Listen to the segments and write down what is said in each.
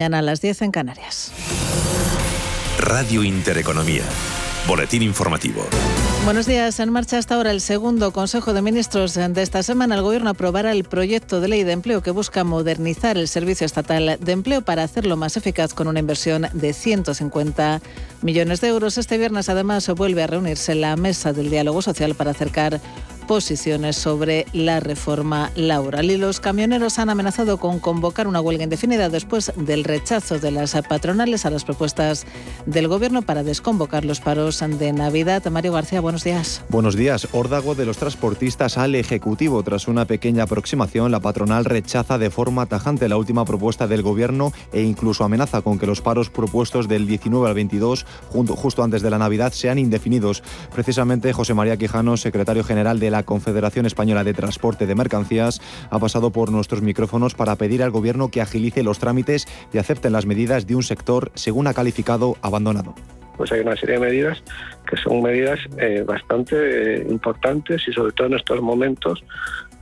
Mañana a las 10 en Canarias. Radio Intereconomía. Boletín informativo. Buenos días. En marcha hasta ahora el segundo Consejo de Ministros de esta semana. El Gobierno aprobará el proyecto de ley de empleo que busca modernizar el Servicio Estatal de Empleo para hacerlo más eficaz con una inversión de 150 millones de euros. Este viernes, además, vuelve a reunirse la mesa del diálogo social para acercar posiciones sobre la reforma laboral. Y los camioneros han amenazado con convocar una huelga indefinida después del rechazo de las patronales a las propuestas del Gobierno para desconvocar los paros de Navidad. Mario García, buenos días. Buenos días. Órdago de los transportistas al Ejecutivo. Tras una pequeña aproximación, la patronal rechaza de forma tajante la última propuesta del Gobierno e incluso amenaza con que los paros propuestos del 19 al 22, justo antes de la Navidad, sean indefinidos. Precisamente José María Quijano, secretario general de la la Confederación Española de Transporte de Mercancías ha pasado por nuestros micrófonos para pedir al Gobierno que agilice los trámites y acepten las medidas de un sector, según ha calificado, abandonado. Pues hay una serie de medidas que son medidas eh, bastante eh, importantes y sobre todo en estos momentos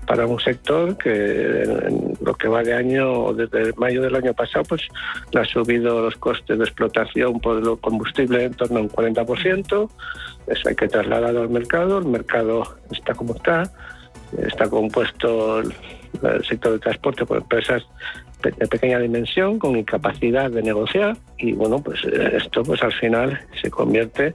para un sector que en lo que va de año, desde mayo del año pasado, pues le ha subido los costes de explotación por el combustible en torno a un 40%, eso hay que trasladarlo al mercado. El mercado está como está. Está compuesto el, sector de transporte por empresas de pequeña dimensión con incapacidad de negociar y bueno pues eh, esto pues al final se convierte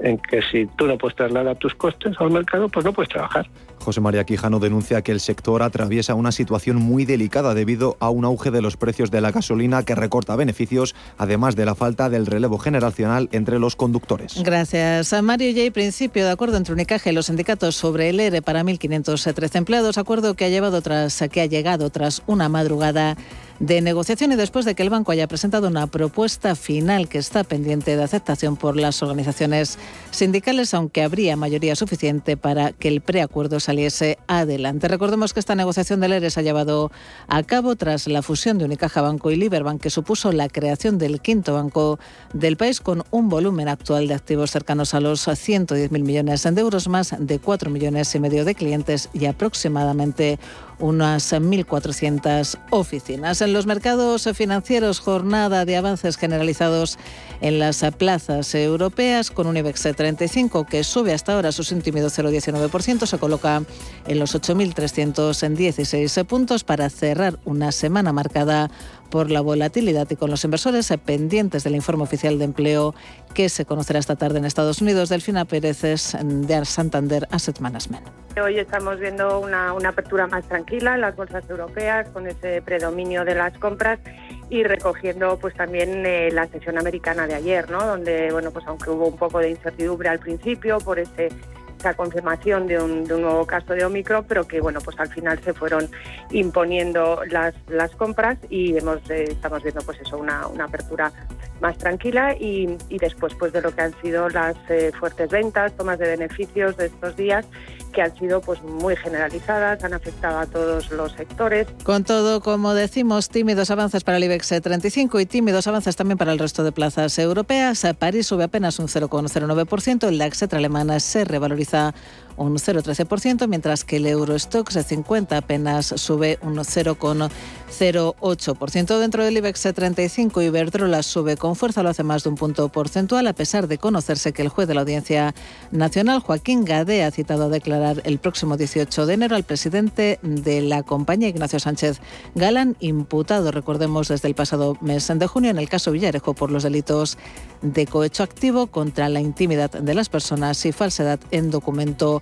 en que si tú no puedes trasladar tus costes al mercado pues no puedes trabajar José María Quijano denuncia que el sector atraviesa una situación muy delicada debido a un auge de los precios de la gasolina que recorta beneficios, además de la falta del relevo generacional entre los conductores. Gracias. A Mario J. Principio de acuerdo entre Unicaja y los sindicatos sobre el ERE para 1.513 empleados, acuerdo que ha, llevado tras, que ha llegado tras una madrugada de negociación y después de que el banco haya presentado una propuesta final que está pendiente de aceptación por las organizaciones sindicales, aunque habría mayoría suficiente para que el preacuerdo saliese adelante. Recordemos que esta negociación del ERE se ha llevado a cabo tras la fusión de Unicaja Banco y Liberbank, que supuso la creación del quinto banco del país con un volumen actual de activos cercanos a los 110.000 millones de euros, más de 4 millones y medio de clientes y aproximadamente unas 1.400 oficinas. En los mercados financieros, jornada de avances generalizados en las plazas europeas, con un IBEX 35 que sube hasta ahora su tímido 0,19%, se coloca en los 8.316 puntos para cerrar una semana marcada por la volatilidad y con los inversores pendientes del informe oficial de empleo que se conocerá esta tarde en Estados Unidos. Delfina Pérez de Santander Asset Management. Hoy estamos viendo una, apertura más tranquila en las bolsas europeas con ese predominio de las compras y recogiendo pues también eh, la sesión americana de ayer, ¿no? Donde bueno pues aunque hubo un poco de incertidumbre al principio por ese esa confirmación de un, nuevo caso de Omicron, pero que bueno, pues al final se fueron imponiendo las, las compras y hemos, eh, estamos viendo pues eso, una, una apertura más tranquila y, y, después pues de lo que han sido las eh, fuertes ventas, tomas de beneficios de estos días que han sido pues muy generalizadas, han afectado a todos los sectores. Con todo, como decimos, tímidos avances para el IBEX 35 y tímidos avances también para el resto de plazas europeas. París sube apenas un 0,09%, el DAX alemana se revaloriza un 0,13%, mientras que el Eurostox 50 apenas sube un 0,08%. Dentro del IBEX 35, Iberdrola sube con fuerza, lo hace más de un punto porcentual, a pesar de conocerse que el juez de la Audiencia Nacional, Joaquín Gade, ha citado a declarar el próximo 18 de enero al presidente de la compañía, Ignacio Sánchez Galán, imputado, recordemos, desde el pasado mes de junio en el caso Villarejo por los delitos de cohecho activo contra la intimidad de las personas y falsedad en documento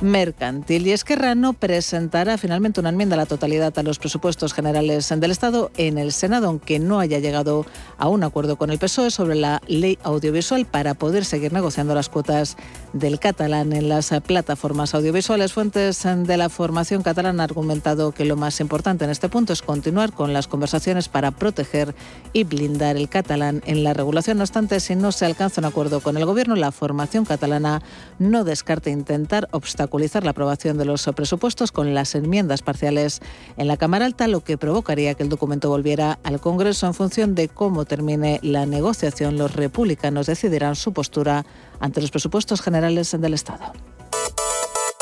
mercantil. Y Esquerra no presentará finalmente una enmienda a la totalidad a los presupuestos generales del Estado en el Senado, aunque no haya llegado a un acuerdo con el PSOE sobre la ley audiovisual para poder seguir negociando las cuotas del catalán en las plataformas audiovisuales. Fuentes de la formación catalana han argumentado que lo más importante en este punto es continuar con las conversaciones para proteger y blindar el catalán en la regulación. No obstante, si no se alcanza un acuerdo con el Gobierno, la formación catalana no descarta intentar obstaculizar la aprobación de los presupuestos con las enmiendas parciales en la Cámara Alta, lo que provocaría que el documento volviera al Congreso en función de cómo termine la negociación. Los republicanos decidirán su postura ante los presupuestos generales del Estado.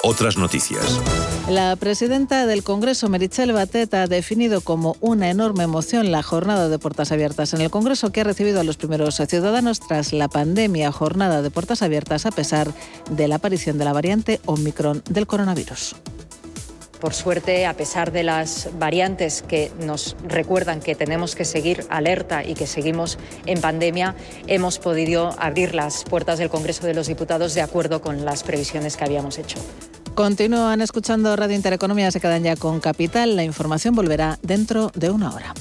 Otras noticias. La presidenta del Congreso, Merichel Batet, ha definido como una enorme emoción la jornada de puertas abiertas en el Congreso que ha recibido a los primeros ciudadanos tras la pandemia. Jornada de puertas abiertas a pesar de la aparición de la variante Omicron del coronavirus. Por suerte, a pesar de las variantes que nos recuerdan que tenemos que seguir alerta y que seguimos en pandemia, hemos podido abrir las puertas del Congreso de los Diputados de acuerdo con las previsiones que habíamos hecho. Continúan escuchando Radio Intereconomía, se quedan ya con Capital. La información volverá dentro de una hora.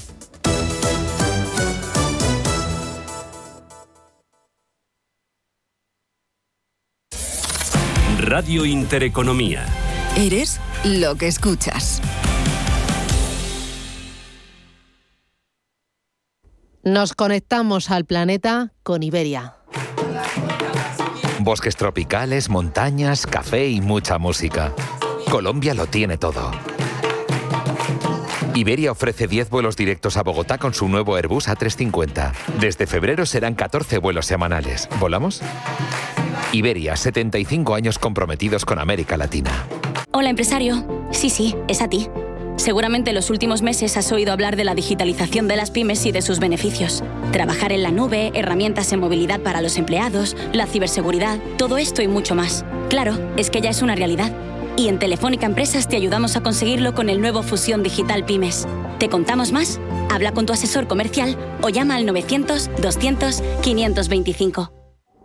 Radio Intereconomía. Eres lo que escuchas. Nos conectamos al planeta con Iberia. Bosques tropicales, montañas, café y mucha música. Colombia lo tiene todo. Iberia ofrece 10 vuelos directos a Bogotá con su nuevo Airbus A350. Desde febrero serán 14 vuelos semanales. ¿Volamos? Iberia, 75 años comprometidos con América Latina. Hola, empresario. Sí, sí, es a ti. Seguramente en los últimos meses has oído hablar de la digitalización de las pymes y de sus beneficios. Trabajar en la nube, herramientas en movilidad para los empleados, la ciberseguridad, todo esto y mucho más. Claro, es que ya es una realidad. Y en Telefónica Empresas te ayudamos a conseguirlo con el nuevo Fusión Digital Pymes. ¿Te contamos más? Habla con tu asesor comercial o llama al 900 200 525.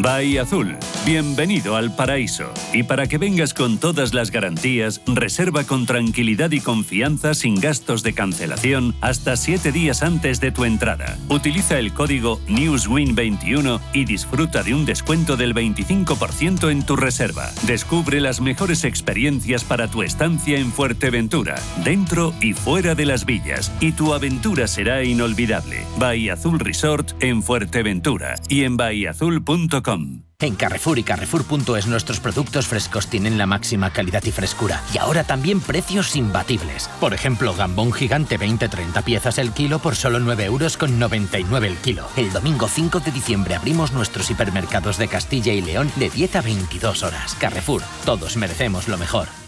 Bahía Azul, bienvenido al paraíso. Y para que vengas con todas las garantías, reserva con tranquilidad y confianza sin gastos de cancelación hasta 7 días antes de tu entrada. Utiliza el código NEWSWIN21 y disfruta de un descuento del 25% en tu reserva. Descubre las mejores experiencias para tu estancia en Fuerteventura, dentro y fuera de las villas, y tu aventura será inolvidable. Bahía Azul Resort en Fuerteventura y en bahiazul.com. En Carrefour y Carrefour.es nuestros productos frescos tienen la máxima calidad y frescura. Y ahora también precios imbatibles. Por ejemplo, gambón gigante 20-30 piezas el kilo por solo 9 euros con 99 el kilo. El domingo 5 de diciembre abrimos nuestros hipermercados de Castilla y León de 10 a 22 horas. Carrefour, todos merecemos lo mejor.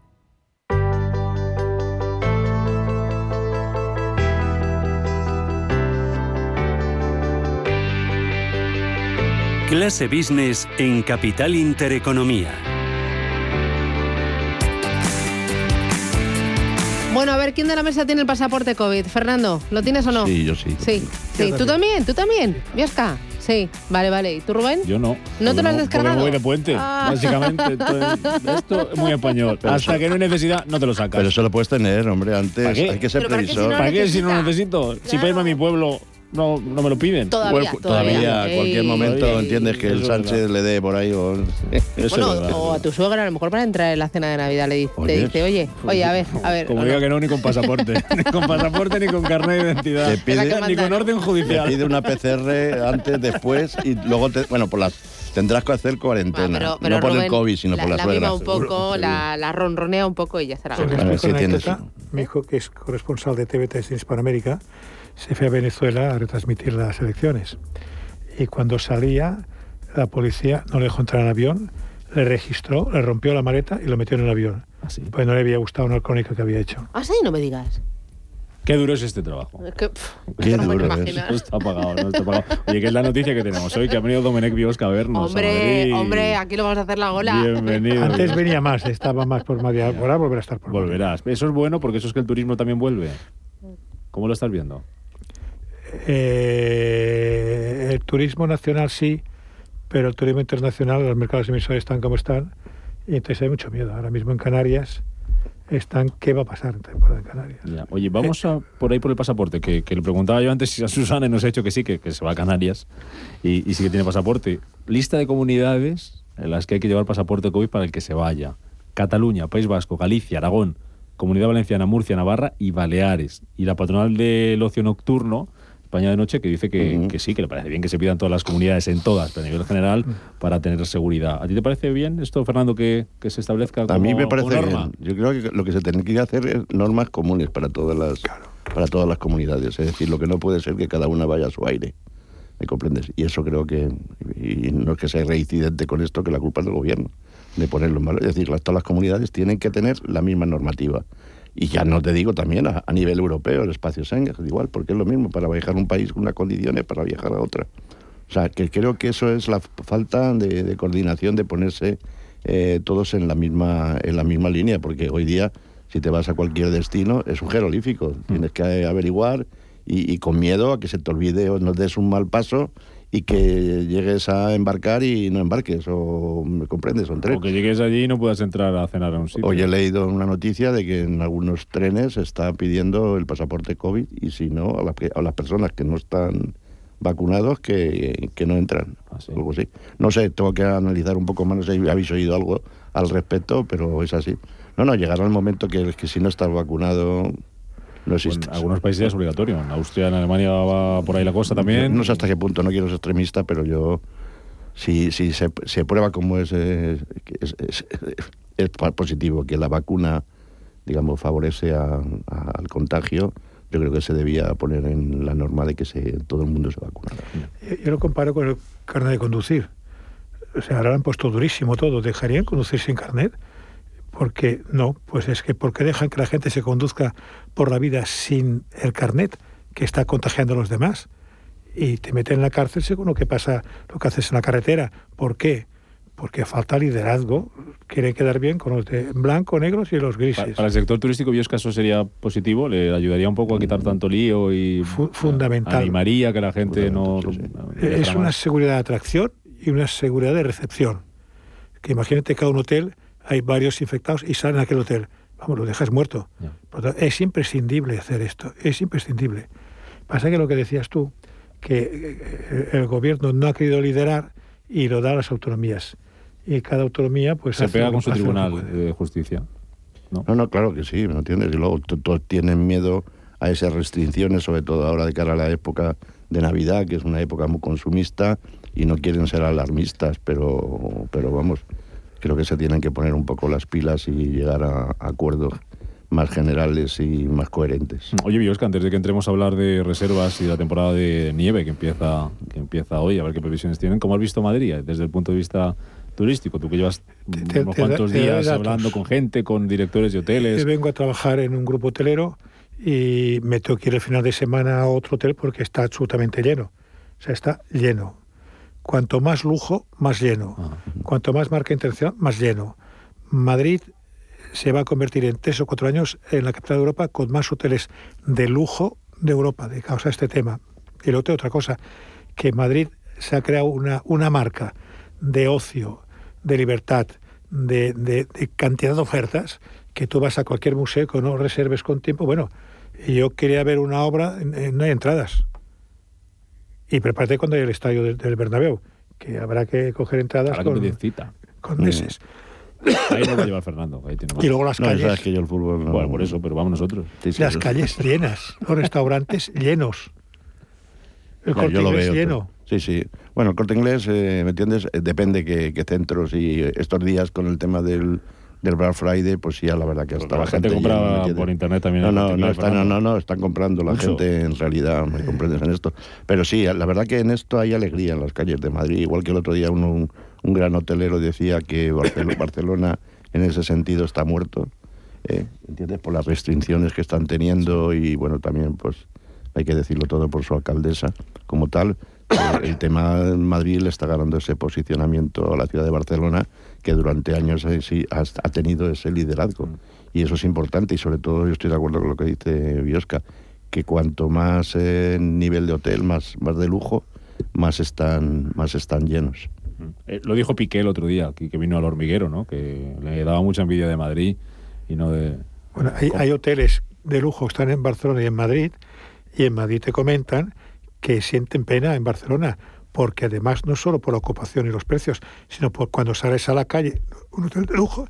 Clase Business en Capital Intereconomía. Bueno, a ver, ¿quién de la mesa tiene el pasaporte COVID? Fernando, ¿lo tienes o no? Sí, yo sí. Sí, sí. ¿Tú también? ¿Tú también? ¿Viesca? Sí, vale, vale. ¿Y tú, Rubén? Yo no. ¿No te lo has Porque descargado? me voy de puente, Ah. básicamente. Entonces, esto es muy español. Hasta que no hay necesidad, no te lo sacas. Pero eso lo puedes tener, hombre, antes. ¿Para qué? Hay que ser Pero ¿para qué si previsor. no ¿Para qué si no lo necesito? Si para irme a mi pueblo no, no me lo piden. Todavía, todavía. todavía, cualquier momento Todavía. entiendes que Eso el Sánchez verdad. le dé por ahí. O... Eso Bueno, es verdad. o a tu suegra, a lo mejor para entrar en la cena de Navidad le, dice, oye, oye, a ver, a ver. Como diga no. que no, ni con pasaporte. ni con pasaporte, ni con carnet de identidad. Te pide- ni con orden Te judicial. pide una PCR antes, después y luego, te- bueno, por las tendrás que hacer Ah, cuarentena. pero, pero no por Rubén el COVID, sino la, por la, la suegra. un poco, la, la ronronea un poco y ya una tienes- anécdota. Mi hijo, que es corresponsal de TV3 en Hispanoamérica, se fue a Venezuela a retransmitir las elecciones. Y cuando salía, la policía no le dejó entrar en avión, le registró, le rompió la maleta y lo metió en el avión. Así. Pues no le había gustado una crónica que había hecho. Ah, sí, no me digas. Qué duro es este trabajo. Que, pff, Qué no duro es. No está pagado, no está pagado. Oye, que es la noticia que tenemos hoy, que ha venido Domenech Biosca a vernos. a Hombre, Madrid. hombre, aquí lo vamos a hacer la ola. Bienvenido. Antes venía más, estaba más por Madrid. Ahora volverá a estar por. Volverás. Eso es bueno porque eso es que el turismo también vuelve. ¿Cómo lo estás viendo? Eh, el turismo nacional sí, pero el turismo internacional, los mercados emisores están como están, y entonces hay mucho miedo. Ahora mismo en Canarias están, ¿qué va a pasar en temporada en Canarias? Oye, vamos a, por ahí por el pasaporte, que, que le preguntaba yo antes a Susana nos ha dicho que sí, que, que se va a Canarias y, y sí que tiene pasaporte. Lista de comunidades en las que hay que llevar pasaporte COVID para el que se vaya. Cataluña, País Vasco, Galicia, Aragón, Comunidad Valenciana, Murcia, Navarra y Baleares. Y la patronal del ocio nocturno, España de Noche, que dice que, sí, que le parece bien que se pidan todas las comunidades en todas, pero a nivel general, para tener seguridad. ¿A ti te parece bien esto, Fernando, que, que se establezca como, A mí me como parece norma? bien. Yo creo que lo que se tiene que hacer es normas comunes para todas las para todas las comunidades. Es decir, lo que no puede ser que cada una vaya a su aire. ¿Me comprendes? Y eso creo que, y no es que sea reincidente con esto, que la culpa es del gobierno, de ponerlo en valor. Es decir, las, todas las comunidades tienen que tener la misma normativa. Y ya no te digo también a, a nivel europeo, el espacio Schengen, igual, porque es lo mismo para viajar a un país con unas condiciones para viajar a otra. O sea, que creo que eso es la falta de, de coordinación, de ponerse eh, todos en la misma en la misma línea, porque hoy día si te vas a cualquier destino es un jeroglífico, tienes que averiguar y, y con miedo a que se te olvide o no des un mal paso y que llegues a embarcar y no embarques o me comprendes son tres. O que llegues allí y no puedas entrar a cenar a un sitio. Hoy he leído una noticia de que en algunos trenes se está pidiendo el pasaporte COVID y si no, a, las a las personas que no están vacunados que, que no entran. Ah, sí. Algo así. No sé, tengo que analizar un poco más, no sé si habéis oído algo al respecto, pero es así. No, no, llegará el momento que, que si no estás vacunado no existe. en algunos países es obligatorio. En Austria, en Alemania va por ahí la cosa también. No sé hasta qué punto, no quiero ser extremista, pero yo, si, si se, se prueba como es, eh, es, es- es positivo, que la vacuna, digamos, favorece a- a- al contagio, yo creo que se debía poner en la norma de que se, todo el mundo se vacunara. Yo, yo lo comparo con el carnet de conducir. O sea, ahora lo han puesto durísimo todo. ¿Dejarían conducir sin carnet? Porque no, pues es que porque dejan que la gente se conduzca por la vida sin el carnet que está contagiando a los demás y te meten en la cárcel según lo que pasa, lo que haces en la carretera. ¿Por qué? Porque falta liderazgo. Quieren quedar bien con los de blanco, negros y los grises. Para el sector turístico, ¿vio eso sería positivo? ¿Le ayudaría un poco a quitar tanto lío y Fu- fundamental. animaría a que la gente no... Sí, Eh, Es una seguridad de atracción y una seguridad de recepción. Que imagínate cada un hotel, hay varios infectados y salen a aquel hotel. Vamos, lo dejas muerto. Por tanto, es imprescindible hacer esto, es imprescindible. Pasa que lo que decías tú, que eh, el gobierno no ha querido liderar y lo da a las autonomías. Y cada autonomía pues Se hace pega con su tribunal de justicia. ¿no? No, no, claro que sí, ¿me entiendes? Y luego to- todos tienen miedo a esas restricciones, sobre todo ahora de cara a la época de Navidad, que es una época muy consumista, y no quieren ser alarmistas, pero, pero vamos, creo que se tienen que poner un poco las pilas y llegar a, a acuerdos más generales y más coherentes. Oye, Biosca, antes de que entremos a hablar de reservas y de la temporada de nieve que empieza, que empieza hoy, a ver qué previsiones tienen, ¿cómo has visto Madrid eh, desde el punto de vista turístico? Tú que llevas te- unos te cuantos te días hablando con gente, con directores de hoteles. Yo vengo a trabajar en un grupo hotelero y me tengo que ir el final de semana a otro hotel porque está absolutamente lleno. O sea, está lleno. Cuanto más lujo, más lleno. Ah, Cuanto más marca internacional, más lleno. Madrid se va a convertir en tres o cuatro años en la capital de Europa con más hoteles de lujo de Europa, de causa de este tema. Y luego otra cosa, que Madrid se ha creado una, una marca de ocio, de libertad, de, de- de cantidad de ofertas, que tú vas a cualquier museo que no reserves con tiempo. Bueno, yo quería ver una obra, no hay entradas. Y prepárate cuando hay el estadio del, del Bernabéu, que habrá que coger entradas Habrá que con, pedir cita. con meses. Ahí no va a llevar Fernando. Ahí tiene más. Y luego las No, calles, sabes que yo el fútbol no... Bueno, por eso, pero vamos nosotros. Sí, sí, las yo- calles llenas, los restaurantes llenos. El corte yo lo inglés veo. lleno. Sí, sí. Bueno, el corte inglés, eh, ¿me entiendes? Eh, Depende qué, qué centros y estos días con el tema del, del Black Friday, pues sí, la verdad que hasta la gente llena, ¿me compra entiendes? por internet también. No, no, no, están, no, no, no, están comprando la Mucho. gente en realidad, me comprendes en esto. Pero sí, la verdad que en esto hay alegría en las calles de Madrid, igual que el otro día uno, un, un gran hotelero decía que Barcel- Barcelona en ese sentido está muerto, ¿eh? ¿entiendes? Por las restricciones que están teniendo y bueno, también pues hay que decirlo todo por su alcaldesa como tal. El tema en Madrid le está ganando ese posicionamiento a la ciudad de Barcelona que durante años ha, ha tenido ese liderazgo. Y eso es importante y sobre todo yo estoy de acuerdo con lo que dice Biosca, que cuanto más eh, nivel de hotel, más, más de lujo, más están, más están llenos. Eh, lo dijo Piqué el otro día, que, que vino al hormiguero, ¿no? Que le daba mucha envidia de Madrid y no de. Bueno, hay, hay hoteles de lujo que están en Barcelona y en Madrid, y en Madrid te comentan que sienten pena en Barcelona, porque además no solo por la ocupación y los precios, sino por cuando sales a la calle, un hotel de lujo,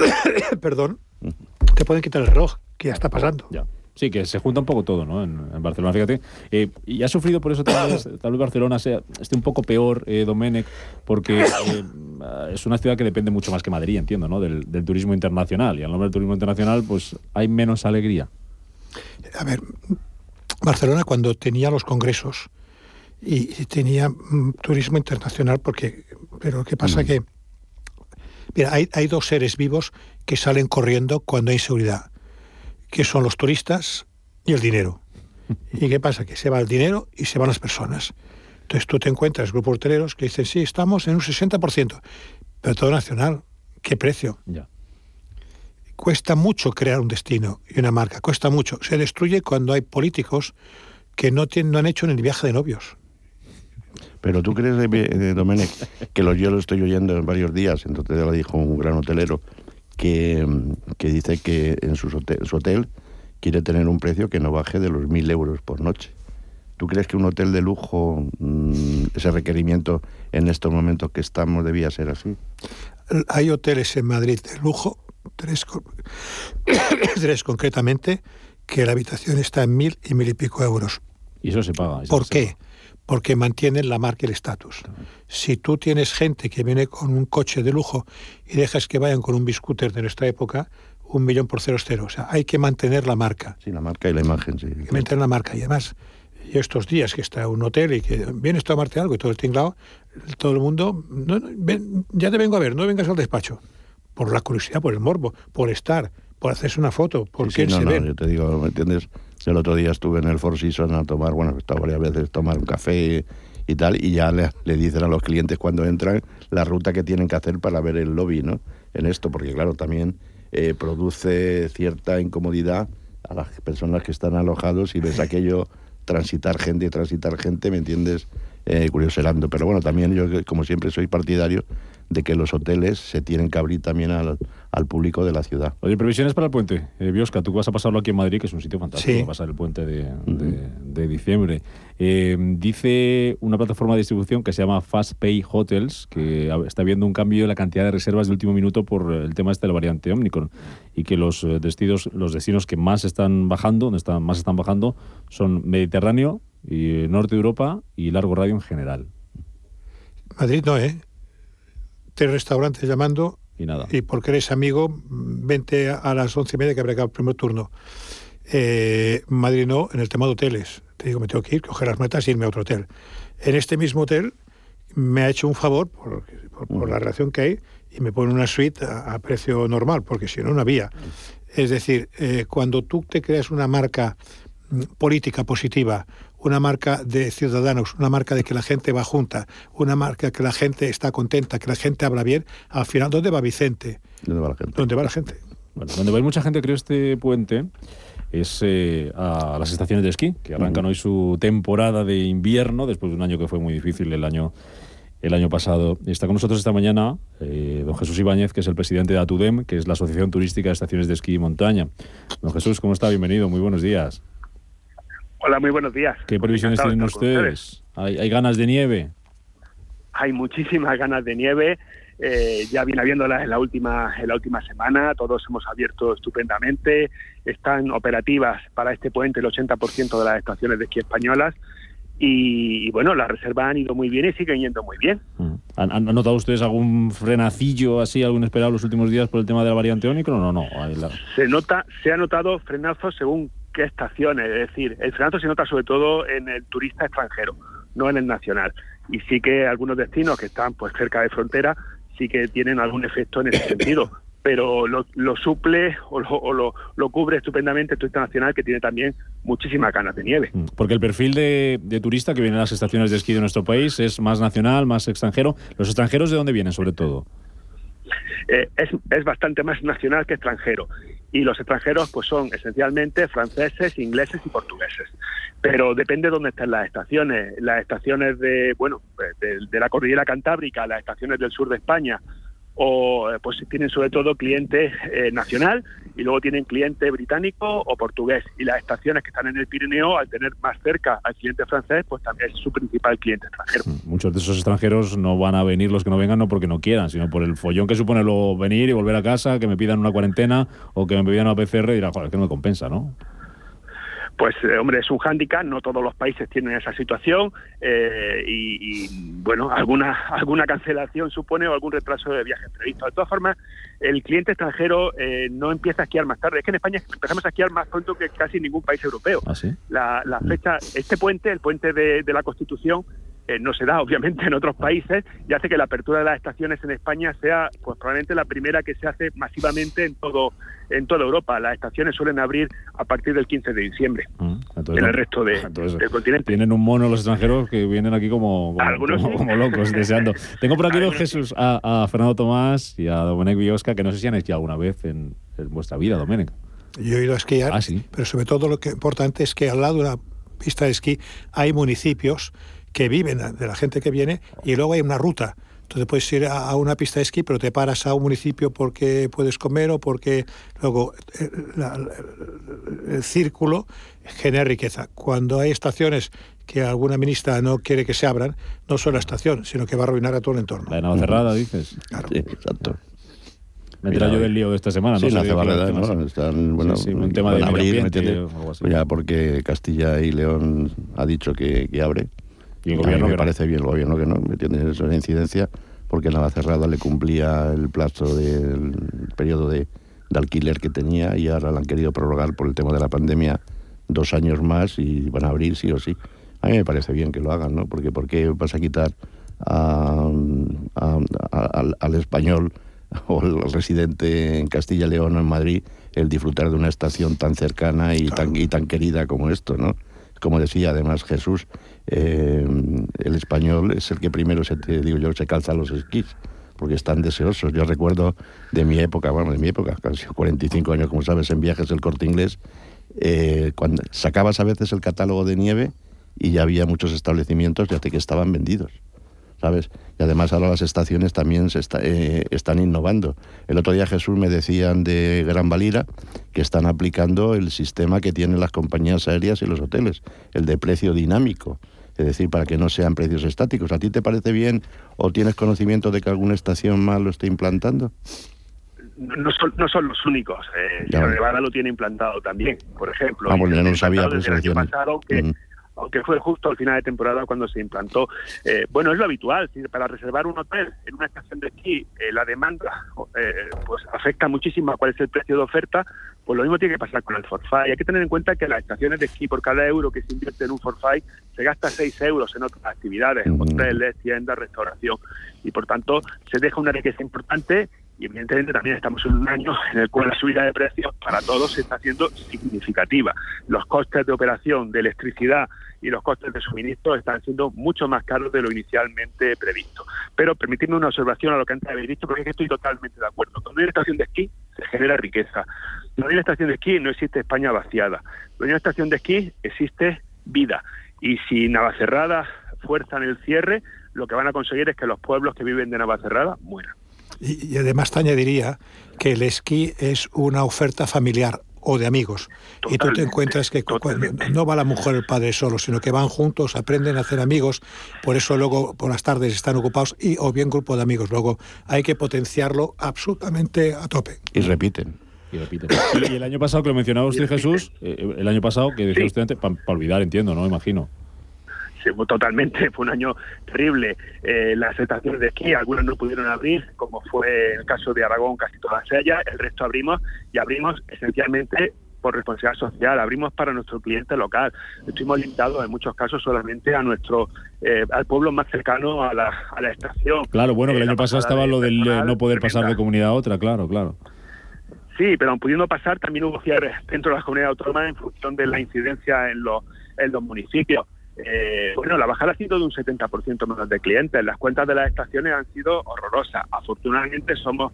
perdón, te pueden quitar el reloj, que ya está pasando. Ya. Sí, que se junta un poco todo, ¿no? En, en Barcelona, fíjate. Eh, y ha sufrido por eso tal vez, tal vez Barcelona sea, esté un poco peor, eh, Domenech, porque eh, es una ciudad que depende mucho más que Madrid, entiendo, ¿no? Del, del turismo internacional. Y al nombre del turismo internacional, pues hay menos alegría. A ver, Barcelona cuando tenía los congresos y, y tenía mm, turismo internacional, porque, pero ¿qué pasa? Que, mira, hay, hay dos seres vivos que salen corriendo cuando hay seguridad, que son los turistas y el dinero. ¿Y qué pasa? Que se va el dinero y se van las personas. Entonces tú te encuentras grupos hoteleros que dicen, sí, estamos en un 60%, pero todo nacional. ¿Qué precio? Ya. Cuesta mucho crear un destino y una marca, cuesta mucho. Se destruye cuando hay políticos que no, tienen, no han hecho ni el viaje de novios. Pero tú crees, eh, eh, Domenech, que lo, yo lo estoy oyendo en varios días, entonces ya lo dijo un gran hotelero, que, mm, que dice que en hotel, su hotel quiere tener un precio que no baje de los mil euros por noche. ¿Tú crees que un hotel de lujo, mm, ese requerimiento en estos momentos que estamos, debía ser así? Hay hoteles en Madrid de lujo, tres, tres concretamente, que la habitación está en mil y mil y pico euros. Y eso se paga. eso ¿Por se qué? Porque mantienen la marca y el estatus. Si tú tienes gente que viene con un coche de lujo y dejas que vayan con un biscooter de nuestra época, un millón por cero es cero. O sea, hay que mantener la marca. Sí, la marca y la imagen, sí. Hay que mantener la marca. Y además, yo estos días que está en un hotel y que vienes a tomarte algo y todo el tinglado, todo el mundo, no, no, ven, ya te vengo a ver, no vengas al despacho. Por la curiosidad, por el morbo, por estar, por hacerse una foto, por Sí, quién sí, no, se no, ve. yo te digo, ¿me entiendes? El otro día estuve en el Four Seasons a tomar, bueno, he estado varias veces a tomar un café y tal, y ya le, le dicen a los clientes cuando entran la ruta que tienen que hacer para ver el lobby, ¿no? En esto, porque claro, también eh, produce cierta incomodidad a las personas que están alojados y ves aquello transitar gente y transitar gente, ¿me entiendes? Eh, curioserando. Pero bueno, también yo, como siempre, soy partidario de que los hoteles se tienen que abrir también al, al público de la ciudad. Oye, previsiones para el puente. Eh, Biosca, tú vas a pasarlo aquí en Madrid, que es un sitio fantástico, Sí. pasar el puente de, de- de diciembre. Eh, dice una plataforma de distribución que se llama Fast Pay Hotels, que está viendo un cambio en la cantidad de reservas de último minuto por el tema este de la variante Omicron y que los eh, destinos, los destinos que más están bajando, donde están, más están bajando, son Mediterráneo, y eh, Norte de Europa y largo radio en general. Madrid no, ¿eh? Tres restaurantes llamando Y nada. y porque eres amigo, vente a- las once y media que habrá acabado el primer turno. Eh, Madrid no, en el tema de hoteles. Te digo, me tengo que ir, coger las metas y irme a otro hotel. En este mismo hotel me ha hecho un favor por, por- por la relación que hay y me pone una suite a, a precio normal, porque si no, no había. Es decir, eh, cuando tú te creas una marca mm, política positiva, una marca de ciudadanos, una marca de que la gente va junta, una marca que la gente está contenta, que la gente habla bien, al final, ¿dónde va Vicente? ¿Dónde va la gente? ¿Dónde va la gente? Bueno, donde va a ir mucha gente, creo, este puente es eh, a las estaciones de esquí, que arrancan hoy su temporada de invierno, después de un año que fue muy difícil el año, el año pasado. Está con nosotros esta mañana eh, don Jesús Ibáñez, que es el presidente de ATUDEM, que es la Asociación Turística de Estaciones de Esquí y Montaña. Don Jesús, ¿cómo está? Bienvenido, muy buenos días. Hola, muy buenos días. ¿Qué previsiones tienen ustedes? ¿Hay, ¿Hay ganas de nieve? Hay muchísimas ganas de nieve. Eh, ya viene habiéndolas en la última en la última semana, todos hemos abierto estupendamente, están operativas para este puente el 80% de las estaciones de esquí españolas y, bueno, las reservas han ido muy bien y siguen yendo muy bien. Mm. ¿Han, han notado ustedes algún frenacillo así, algún esperado los últimos días por el tema de la variante Omicron o no? Se nota, se ha notado frenazos según qué estaciones, es decir, el frenazo se nota sobre todo en el turista extranjero, no en el nacional. Y sí que algunos destinos que están pues cerca de frontera sí que tienen algún efecto en ese sentido. Pero lo, suple o, lo, lo, cubre estupendamente el turista nacional que tiene también muchísimas ganas de nieve. Mm, porque el perfil de, turista que viene a las estaciones de esquí de nuestro país es más nacional, más extranjero. ¿Los extranjeros de dónde vienen sobre todo? Eh, es, es bastante más nacional que extranjero y los extranjeros pues son esencialmente franceses, ingleses y portugueses. Pero depende de dónde estén las estaciones. Las estaciones de, bueno, de, la cordillera cantábrica, las estaciones del sur de España, o eh, pues tienen sobre todo cliente eh, nacional y luego tienen cliente británico o portugués y las estaciones que están en el Pirineo al tener más cerca al cliente francés pues también es su principal cliente extranjero. Muchos de esos extranjeros no van a venir los que no vengan no porque no quieran sino por el follón que supone luego venir y volver a casa que me pidan una cuarentena o que me pidan una PCR y dirá joder que no me compensa ¿no? Pues eh, hombre, es un hándicap, no todos los países tienen esa situación eh, y, bueno, alguna alguna cancelación supone o algún retraso de viajes previsto. De todas formas, el cliente extranjero eh, no empieza a esquiar más tarde. Es que en España empezamos a esquiar más pronto que casi ningún país europeo. ¿Ah, la, la, fecha, este puente, el puente de, de la Constitución, eh, no se da obviamente en otros países y hace que la apertura de las estaciones en España sea pues probablemente la primera que se hace masivamente en todo en toda Europa. Las estaciones suelen abrir a partir del 15 de diciembre mm, en el resto de, del continente. Tienen un mono los extranjeros que vienen aquí como, como, locos deseando. Tengo por aquí dos Jesús a, Fernando Tomás y a Domenech Biosca que no sé si han esquiado alguna vez en, vuestra vida, Domenech. Yo he ido a esquiar, ah, pero sobre todo lo que importante es que al lado de la pista de esquí hay municipios que viven de la gente que viene y luego hay una ruta. Entonces puedes ir a una pista de esquí, pero te paras a un municipio porque puedes comer o porque luego eh, el, círculo genera riqueza. Cuando hay estaciones que alguna ministra no quiere que se abran, no solo la estación, sino que va a arruinar a todo el entorno. La de cerrada dices. Claro. exacto. Me yo del lío de esta semana, sí, ¿no? Sí, ¿no? Están, bueno, un tema de abrir, Ya porque Castilla y León ha dicho que, que abre. Y el gobierno me parece bien el gobierno que no, me tiene esa incidencia, porque cerrada le cumplía el plazo del periodo de, alquiler que tenía y ahora la han querido prorrogar por el tema de la pandemia dos años más y van a abrir sí o sí. A mí me parece bien que lo hagan, ¿no? Porque ¿por qué vas a quitar al, español o al residente en Castilla y León o en Madrid el disfrutar de una estación tan cercana y, tan, y tan querida como esto, ¿no? Como decía además Jesús, eh, el español es el que primero se, digo yo, se calza los esquís porque están deseosos. Yo recuerdo de mi época, bueno, de mi época, casi 45 años, como sabes, en viajes del corte inglés, eh, cuando sacabas a veces el catálogo de nieve y ya había muchos establecimientos ya que estaban vendidos. ¿Sabes? Y además ahora las estaciones también se eh, están innovando. El otro día Jesús me decían de Gran Valira que están aplicando el sistema que tienen las compañías aéreas y los hoteles, el de precio dinámico es decir, para que no sean precios estáticos. ¿A ti te parece bien o tienes conocimiento de que alguna estación más lo esté implantando? No son, no son los únicos. Eh, Nevada lo tiene implantado también, por ejemplo. Ah, bueno, no sabía. que, aunque fue justo al final de temporada cuando se implantó. Eh, bueno, es lo habitual, para reservar un hotel en una estación de esquí, eh, la demanda eh, pues afecta muchísimo a cuál es el precio de oferta, pues lo mismo tiene que pasar con el forfait. Hay que tener en cuenta que las estaciones de esquí, por cada euro que se invierte en un forfait, se gasta 6 euros en otras actividades, hoteles, tiendas, restauración, y por tanto se deja una riqueza importante y evidentemente también estamos en un año en el cual la subida de precios para todos se está haciendo significativa. Los costes de operación de electricidad y los costes de suministro están siendo mucho más caros de lo inicialmente previsto. Pero permitidme una observación a lo que antes habéis dicho, porque es que estoy totalmente de acuerdo. Cuando hay una estación de esquí se genera riqueza. Cuando hay una estación de esquí no existe España vaciada. Cuando hay una estación de esquí existe vida. Y si Navacerrada fuerzan el cierre, lo que van a conseguir es que los pueblos que viven de Navacerrada mueran. Y, además te añadiría que el esquí es una oferta familiar o de amigos. Y tú te encuentras que no va la mujer el padre solo, sino que van juntos, aprenden a hacer amigos, por eso luego por las tardes están ocupados y o bien grupo de amigos. Luego hay que potenciarlo absolutamente a tope. Y repiten. Y, repiten. y el año pasado que lo mencionaba usted, Jesús, eh, el año pasado que decía usted antes, para olvidar, entiendo, ¿no? Imagino. Totalmente, fue un año terrible. Eh, las estaciones de esquí, algunas no pudieron abrir, como fue el caso de Aragón, casi todas ellas, el resto abrimos y abrimos esencialmente por responsabilidad social, abrimos para nuestro cliente local. Estuvimos limitados en muchos casos solamente a nuestro, eh, al pueblo más cercano a la, a la estación. Claro, bueno, que el Eh, año pasado estaba lo del eh, personal no poder pasar de comunidad a otra, claro, claro. Sí, pero aun pudiendo pasar, también hubo cierres dentro de las comunidades autónomas en función de la incidencia en los, en los municipios. Eh, bueno, la bajada ha sido de un 70% menos de clientes. Las cuentas de las estaciones han sido horrorosas. Afortunadamente somos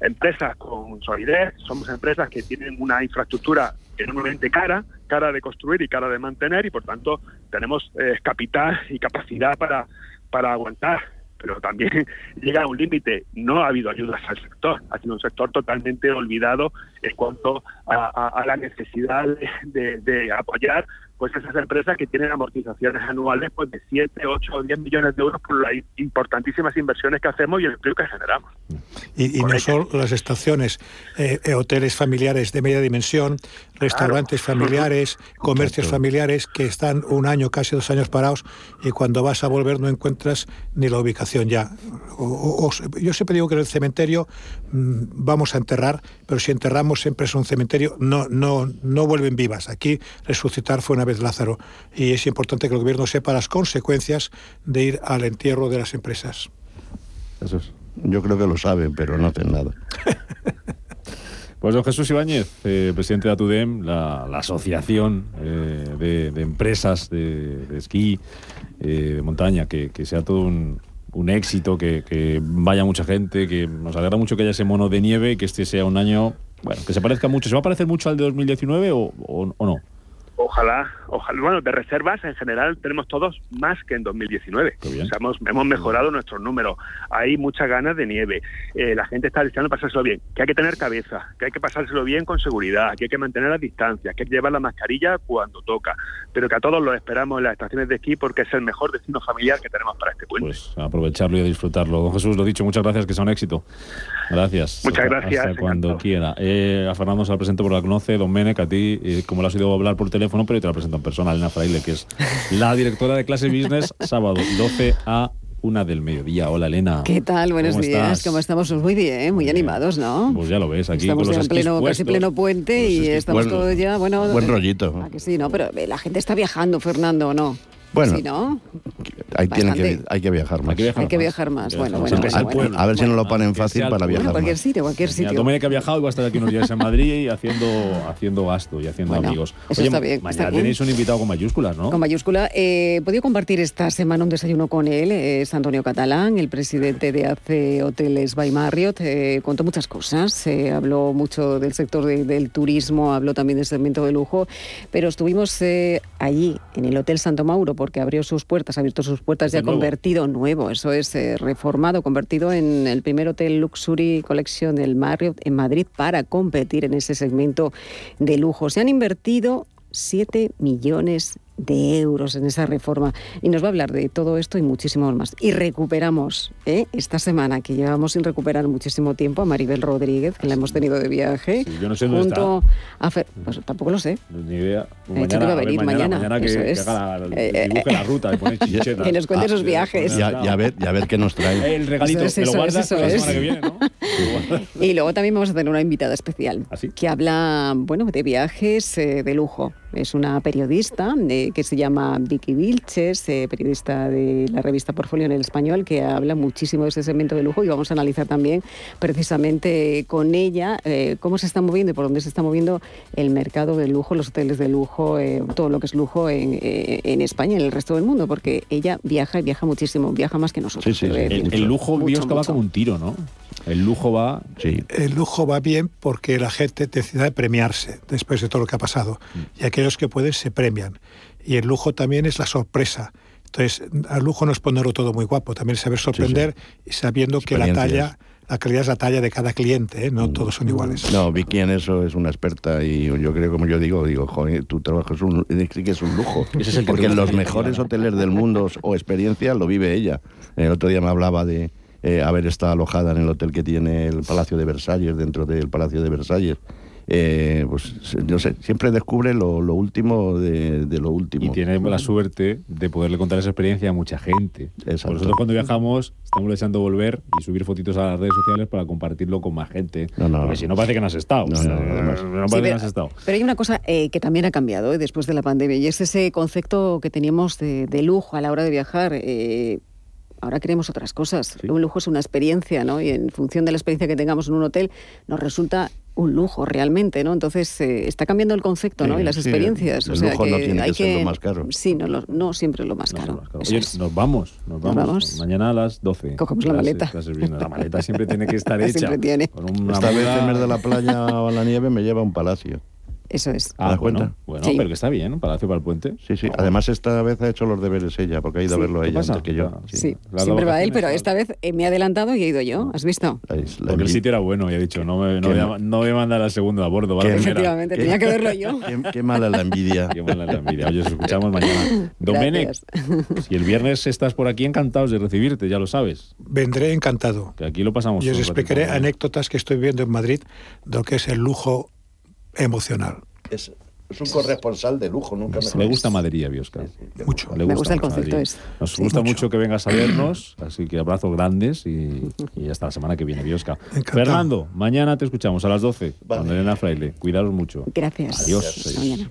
empresas con solidez, somos empresas que tienen una infraestructura enormemente cara, cara de construir y cara de mantener y por tanto tenemos eh, capital y capacidad para, para aguantar. Pero también llega a un límite. No ha habido ayudas al sector. Ha sido un sector totalmente olvidado en cuanto a, la necesidad de apoyar pues esas empresas que tienen amortizaciones anuales pues de 7, 8 o 10 millones de euros por las importantísimas inversiones que hacemos y el empleo que generamos. Y, y no solo las estaciones, eh, eh, hoteles familiares de media dimensión, restaurantes familiares, comercios familiares que están un año, casi dos años parados y cuando vas a volver no encuentras ni la ubicación ya. O- o- o- yo siempre digo que en el cementerio mm, vamos a enterrar, pero si enterramos siempre es un cementerio, no, no, no vuelven vivas. Aquí resucitar fue una vez Lázaro y es importante que el gobierno sepa las consecuencias de ir al entierro de las empresas. Eso es. Yo creo que lo saben, pero no hacen nada. Pues don Jesús Ibáñez, eh, presidente de ATUDEM, la, la asociación eh, de, de empresas de, de esquí, eh, de montaña, que, que sea todo un, un éxito, que, que vaya mucha gente, que nos alegra mucho que haya ese mono de nieve y que este sea un año, bueno, que se parezca mucho. ¿Se va a parecer mucho al de 2019 o, o- o no? Ojalá, ojalá. Bueno, de reservas en general tenemos todos más que en 2019. O sea, hemos, hemos mejorado nuestros números. Hay muchas ganas de nieve. Eh, la gente está deseando pasárselo bien. Que hay que tener cabeza, que hay que pasárselo bien con seguridad, que hay que mantener las distancias, que hay que llevar la mascarilla cuando toca. Pero que a todos los esperamos en las estaciones de esquí porque es el mejor destino familiar que tenemos para este puente. A aprovecharlo y disfrutarlo. Don Jesús, lo dicho, muchas gracias, que sea un éxito. Gracias. Muchas gracias, Hasta cuando quiera. Eh, a Fernando se la presento por la conoce, Don Menec, a ti, eh, como lo has oído hablar por teléfono, pero yo te la presento en persona, Elena Fraile, que es la directora de clase business, sábado 12 a 1 del mediodía. Hola, Elena. ¿Qué tal? Buenos ¿Cómo días. estás? ¿Cómo estamos? Pues muy bien, muy animados, ¿no? Pues ya lo ves, aquí Estamos con los ya en pleno, casi pleno puente y estamos Buen- todos ya, bueno... Buen rollito. ¿a que sí, ¿no? Pero eh, la gente está viajando, Fernando, ¿o no? Bueno, Sí, ¿no? Hay, que, hay que viajar más. Hay que viajar más. Bueno, bueno, Siempre bueno, se bueno. puede. A ver si nos lo ponen fácil para Bueno, viajar cualquier más. sitio, cualquier Mira, sitio. Domènech ha viajado y va a estar aquí unos días en Madrid y haciendo, haciendo gasto y haciendo Bueno, amigos. eso está bien, Mañana está bien. tenéis un invitado con mayúsculas, ¿no? Con mayúscula. Eh, he podido compartir esta semana un desayuno con él. Es Antonio Catalán, el presidente de AC Hoteles by Marriott. Eh, contó muchas cosas. eh, habló mucho del sector de- del turismo, habló también del segmento de lujo. Pero estuvimos eh, allí, en el Hotel Santo Mauro, porque abrió sus puertas, ha abierto sus puertas ya Desde luego. convertido nuevo. Eso es eh, reformado, convertido en el primer hotel Luxury Collection del Marriott en Madrid para competir en ese segmento de lujo. Se han invertido 7 millones de euros en esa reforma. Y nos va a hablar de todo esto y muchísimo más. Y recuperamos ¿eh? esta semana, que llevamos sin recuperar muchísimo tiempo, a Maribel Rodríguez, que la hemos tenido de viaje. yo no sé dónde junto a Fer- Pues tampoco lo sé. Ni idea. He dicho que iba a ver, venir mañana, que, eso que es. haga la, Eh, dibuje la ruta y pone chinchetas. Que nos cuente Ah, sus sí, viajes. pues Ya, ya ver, ya ver qué nos trae. El regalito, Eso es, me lo guardas eso para la es. semana que viene, ¿no? Y luego también vamos a tener una invitada especial que habla, bueno, de viajes eh, de lujo. Es una periodista eh, que se llama Vicky Vilches, eh, periodista de la revista Portfolio en el español, que habla muchísimo de ese segmento de lujo y vamos a analizar también precisamente con ella eh, cómo se está moviendo y por dónde se está moviendo el mercado del lujo, los hoteles de lujo, eh, todo lo que es lujo en, eh, en España y en el resto del mundo, porque ella viaja y viaja muchísimo, viaja más que nosotros. El, el lujo Mucho, va como un tiro, ¿no? El lujo va... Sí. El lujo va bien porque la gente decide premiarse después de todo lo que ha pasado. Mm. Y aquellos que pueden se premian. Y el lujo también es la sorpresa. Entonces, al lujo no es ponerlo todo muy guapo, también es saber sorprender y sabiendo que la talla la calidad es la talla de cada cliente, ¿eh? no todos son iguales. No, Vicky en eso es una experta y yo creo, como yo digo, digo, joder, tu trabajo es un, es un lujo. porque en los mejores hoteles del mundo o experiencia lo vive ella. El otro día me hablaba de eh, haber estado alojada en el hotel que tiene el Palacio de Versalles, dentro del Palacio de Versalles eh, pues yo sé, siempre descubre lo, último de, lo último. Y tiene la suerte de poderle contar esa experiencia a mucha gente. Nosotros cuando viajamos estamos deseando volver y subir fotitos a las redes sociales para compartirlo con más gente. Porque si no parece que no has estado. pero, hay una cosa eh, que también ha cambiado eh, después de la pandemia y es ese concepto que teníamos de, lujo a la hora de viajar. Eh, ahora queremos otras cosas. Un lujo es una experiencia, ¿no? Y en función de la experiencia que tengamos en un hotel, nos resulta un lujo realmente, ¿no? Entonces eh, está cambiando el concepto, ¿no? y las experiencias. El o sea, lujo que no tiene que, ser lo más caro. Sí, no, no, siempre lo más caro. Oye, nos vamos, nos vamos. Mañana a las 12. Cogemos la maleta. La maleta siempre tiene que estar hecha. Siempre tiene. Esta vez en vez de la playa o la nieve me lleva a un palacio. Eso es. Ah, bueno, bueno pero que está bien, un palacio para el puente. Sí, sí. Además, esta vez ha hecho los deberes ella, porque ha ido a verlo ella antes que yo. Sí, siempre va él, pero esta vez eh, me ha adelantado y he ido yo. ¿Has visto? porque el sitio era bueno y ha dicho, no me, no, voy a, no voy a mandar al segundo a bordo. ¿vale? Efectivamente, tenía que verlo yo. Qué, mala la envidia. qué mala la envidia. Oye, os escuchamos mañana. Domenech, si el viernes estás por aquí, encantados de recibirte, ya lo sabes. Vendré encantado. Que aquí lo pasamos. Y os explicaré anécdotas que estoy viendo en Madrid de lo que es el lujo emocional. Es es un corresponsal de lujo, nunca me Me gusta Madería, Biosca. mucho. me gusta el concepto este. Nos gusta mucho. que vengas a vernos, así que abrazos grandes y, hasta la semana que viene, Biosca. Fernando, mañana te escuchamos a las 12 con Elena Fraile. Cuidaros mucho. Gracias. Adiós. Mañana.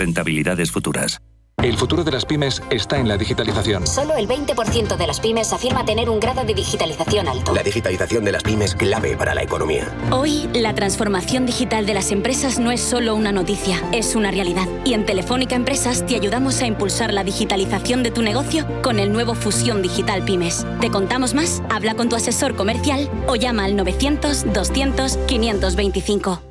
rentabilidades futuras. El futuro de las pymes está en la digitalización. Solo el 20% de las pymes afirma tener un grado de digitalización alto. La digitalización de las pymes clave para la economía. Hoy, la transformación digital de las empresas no es solo una noticia, es una realidad. Y en Telefónica Empresas te ayudamos a impulsar la digitalización de tu negocio con el nuevo Fusión Digital Pymes. ¿Te contamos más? Habla con tu asesor comercial o llama al 900 200 525.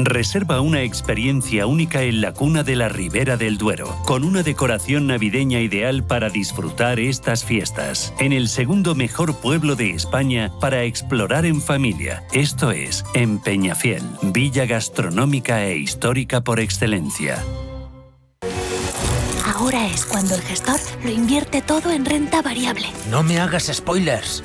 Reserva una experiencia única en la cuna de la Ribera del Duero, con una decoración navideña ideal para disfrutar estas fiestas, en el segundo mejor pueblo de España para explorar en familia, esto es, en Peñafiel, villa gastronómica e histórica por excelencia. Ahora es cuando el gestor lo invierte todo en renta variable. No me hagas spoilers.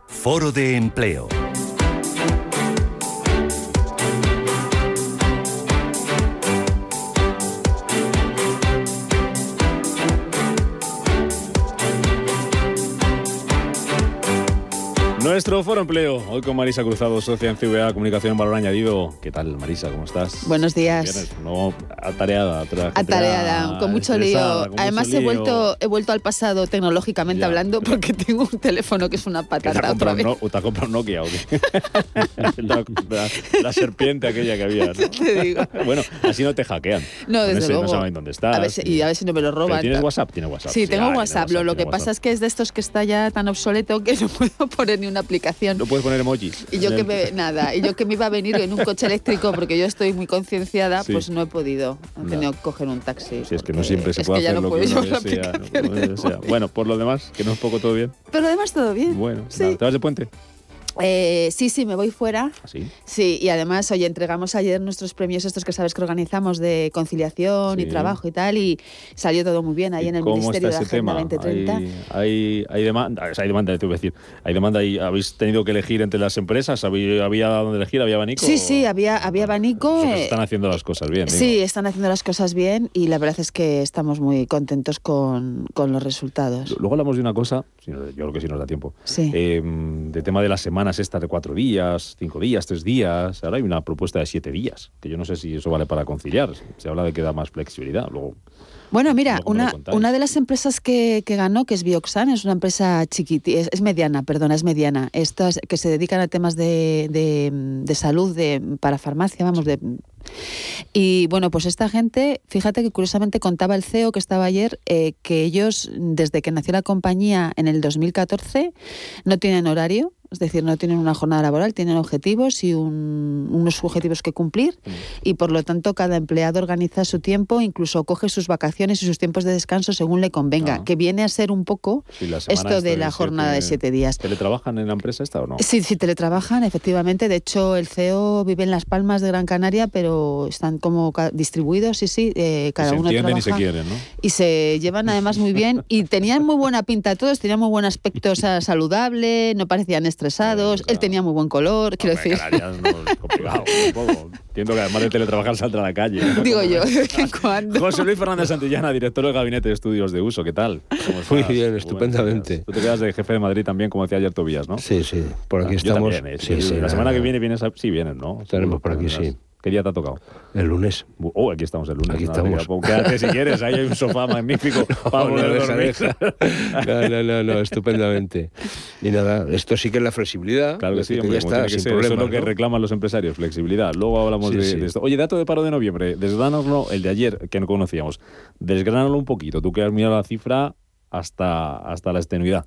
Foro de Empleo. Nuestro foro empleo, hoy con Marisa Cruzado, socia en CVA Comunicación en Valor Añadido. ¿Qué tal, Marisa? ¿Cómo estás? Buenos días. Vienes, no, atareada, Atareada, con mucho lío. con Además mucho he lío. vuelto, he vuelto al pasado tecnológicamente Ya. hablando porque tengo un teléfono que es una ¿Que te ha patata otra vez. no- o te ha comprado un Nokia o qué? la, la- la serpiente aquella que había, ¿no? Te digo. bueno, así no te hackean. No, desde ese luego. No saben dónde estás. A ver si- y a ver si no me lo ¿Pero roban. ¿Tienes WhatsApp? Tienes WhatsApp. Sí, tengo ah, tiene WhatsApp. Lo, lo que tiene pasa WhatsApp. es que es de estos que está ya tan obsoleto que no puedo poner ni una aplicación. No puedes poner emojis. Y yo que me, nada, y yo que me iba a venir en un coche eléctrico porque yo estoy muy concienciada, Sí. pues no he podido. He No. tenido que coger un taxi. Si es que no siempre se puede hacer no lo que uno desea. Bueno, por lo demás, que no es poco todo bien. Pero además todo bien. Bueno, Sí. nada, ¿te vas de puente? Eh, sí, sí, me voy fuera. ¿Así? Sí, y además, oye, entregamos ayer nuestros premios estos que sabes que organizamos de conciliación y Sí. trabajo y tal, y salió todo muy bien ahí en el ¿Cómo Ministerio de Agenda tema? 2030. ¿Hay, hay, hay demanda? hay demanda, te voy a decir. ¿Hay demanda y habéis tenido que elegir entre las empresas? ¿Había, había dónde elegir? ¿Había abanico? Sí, sí, había, había abanico. Eh, están haciendo las cosas bien. digo. Sí, están haciendo las cosas bien y la verdad es que estamos muy contentos con, con los resultados. Luego hablamos de una cosa, yo creo que sí nos da tiempo, Sí. eh, de tema de las semanas estas de cuatro días, cinco días, tres días. Ahora hay una propuesta de siete días, que yo no sé si eso vale para conciliar. Se habla de que da más flexibilidad. Luego, Bueno, mira, una, una de las empresas que, que ganó, que es Bioxan, es una empresa chiquitita, es, es mediana, perdona, es mediana. Estas que se dedican a temas de, de, de salud, de, para farmacia, vamos, de... Y bueno, pues esta gente, fíjate que curiosamente contaba el CEO que estaba ayer, eh, que ellos, desde que nació la compañía en el 2014, no tienen horario, es decir, no tienen una jornada laboral, tienen objetivos y un- unos objetivos que cumplir y por lo tanto cada empleado organiza su tiempo, incluso coge sus vacaciones y sus tiempos de descanso según le convenga, que viene a ser un poco esto de la jornada de siete días. ¿Teletrabajan en la empresa esta o no? Sí, sí, teletrabajan, efectivamente. De hecho, el CEO vive en Las Palmas de Gran Canaria, pero están como distribuidos, sí, sí, eh, cada se uno entienden y se quieren, ¿no? Y se llevan además muy bien y tenían muy buena pinta todos, tenían muy buen aspecto o sea, saludable, no parecían estresados, él tenía muy buen color, quiero decir. Canarias no es complicado, un poco. Entiendo que además de teletrabajar saldrá a la calle. ¿no? Digo yo, de vez en cuando. José Luis Fernández Santillana, director del Gabinete de Estudios de Uso, ¿qué tal? ¿Cómo Muy bien, estupendamente. Tú te quedas de jefe de Madrid también, como decía ayer Tobías, ¿no? Sí, sí, por aquí Ah, yo estamos. también, ¿eh? Sí, Sí, sí, la nada, semana que viene vienes, a- sí vienes, ¿no? Estaremos por aquí, sí. ¿Qué día te ha tocado? El lunes. Oh, aquí estamos el lunes. Aquí nada, estamos. mira, pues Quédate si quieres, ahí hay un sofá magnífico para No, poder no, dormir. No, no, no, no, estupendamente. Y nada, esto sí que es la flexibilidad. Claro que sí, hombre, ya está, sin ser. Eso es lo que ¿no? reclaman los empresarios, flexibilidad. Luego hablamos Sí, de, sí. de esto. Oye, dato de paro de noviembre, desgránoslo, el de ayer, que no conocíamos. Desgránalo un poquito, tú que has mirado la cifra hasta, hasta la extenuidad.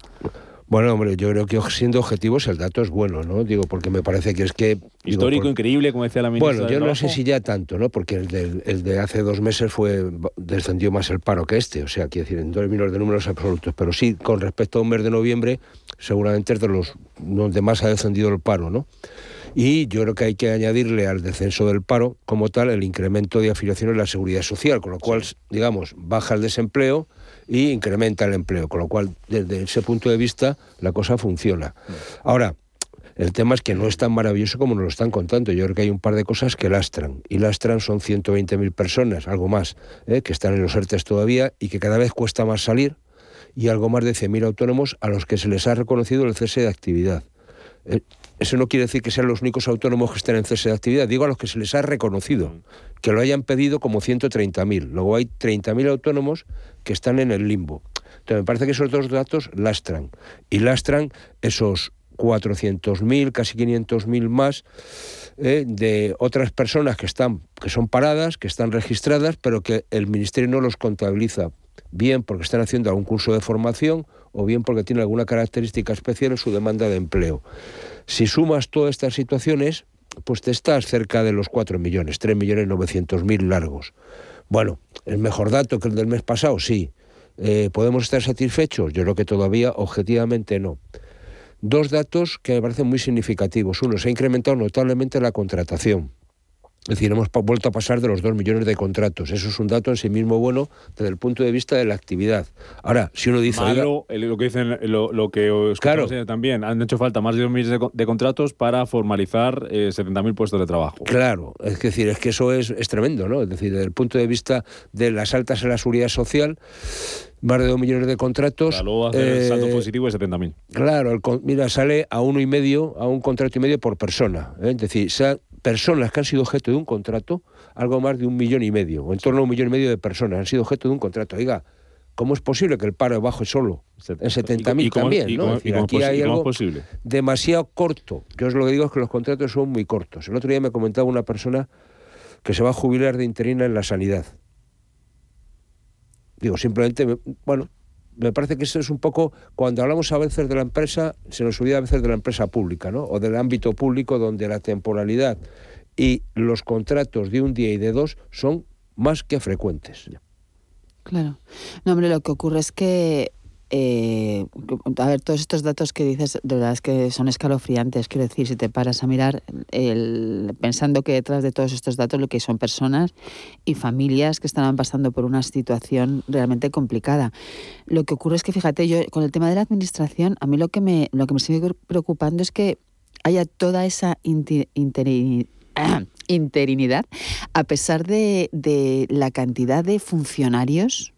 Bueno, hombre, yo creo que siendo objetivos el dato es bueno, ¿no? Digo, porque me parece que es que... digo, Histórico, por- increíble, como decía la ministra Bueno, yo no sé si ya tanto, ¿no? Porque el de, el de hace dos meses fue descendió más el paro que este, o sea, quiero decir, en términos de números absolutos, pero sí, con respecto a un mes de noviembre, seguramente es de los donde más ha descendido el paro, ¿no? Y yo creo que hay que añadirle al descenso del paro, como tal, el incremento de afiliaciones en la seguridad social, con lo cual, digamos, baja el desempleo y incrementa el empleo, con lo cual, desde ese punto de vista, la cosa funciona. Ahora, el tema es que no es tan maravilloso como nos lo están contando. Yo creo que hay un par de cosas que lastran. Y lastran son 120.000 personas, algo más, ¿eh? que están en los ERTES todavía y que cada vez cuesta más salir. Y algo más de 100.000 autónomos a los que se les ha reconocido el cese de actividad. Eh, Eso no quiere decir que sean los únicos autónomos que estén en cese de actividad. Digo a los que se les ha reconocido. Que lo hayan pedido como 130.000. Luego hay 30.000 autónomos que están en el limbo. Entonces me parece que esos dos datos lastran. Y lastran esos 400.000, casi 500.000 más eh, de otras personas que están que son paradas, que están registradas, pero que el ministerio no los contabiliza bien porque están haciendo algún curso de formación o bien porque tienen alguna característica especial en su demanda de empleo. Si sumas todas estas situaciones, pues te estás cerca de los 4 millones, 3 millones 900 mil largos. Bueno, ¿el mejor dato que el del mes pasado? Sí. Eh, ¿Podemos estar satisfechos? Yo creo que todavía objetivamente no. Dos datos que me parecen muy significativos. Uno, se ha incrementado notablemente la contratación. Es decir, hemos vuelto a pasar de los 2 millones de contratos. Eso es un dato en sí mismo bueno desde el punto de vista de la actividad. Ahora, si uno dice... Malo, lo que dicen, lo, que os claro. también, han hecho falta más de 2 millones de, contratos para formalizar eh, 70.000 puestos de trabajo. Claro, es decir, es que eso es, es tremendo, ¿no? Es decir, desde el punto de vista de las altas en la seguridad social, más de 2 millones de contratos. luego hacer el saldo positivo de 70.000. Claro, mira, sale a uno y medio, a un contrato y medio por persona. ¿eh? Es decir, personas que han sido objeto de un contrato, algo más de un millón y medio, o en torno a un millón y medio de personas han sido objeto de un contrato. Oiga, ¿cómo es posible que el paro baje solo en 70.000 también? ¿no? aquí hay algo demasiado corto. Yo os lo que digo es que los contratos son muy cortos. El otro día me comentaba una persona que se va a jubilar de interina en la sanidad. Digo, simplemente, bueno, me parece que eso es un poco, cuando hablamos a veces de la empresa, se nos olvida a veces de la empresa pública, ¿no? O del ámbito público donde la temporalidad y los contratos de un día y de dos son más que frecuentes. Claro. No, hombre, lo que ocurre es que eh, a ver, todos estos datos que dices, de verdad es que son escalofriantes. Quiero decir, si te paras a mirar, pensando que detrás de todos estos datos lo que son personas y familias que estaban pasando por una situación realmente complicada. Lo que ocurre es que, fíjate, yo con el tema de la administración, a mí lo que me, lo que me sigue preocupando es que haya toda esa interinidad, a pesar de la cantidad de funcionarios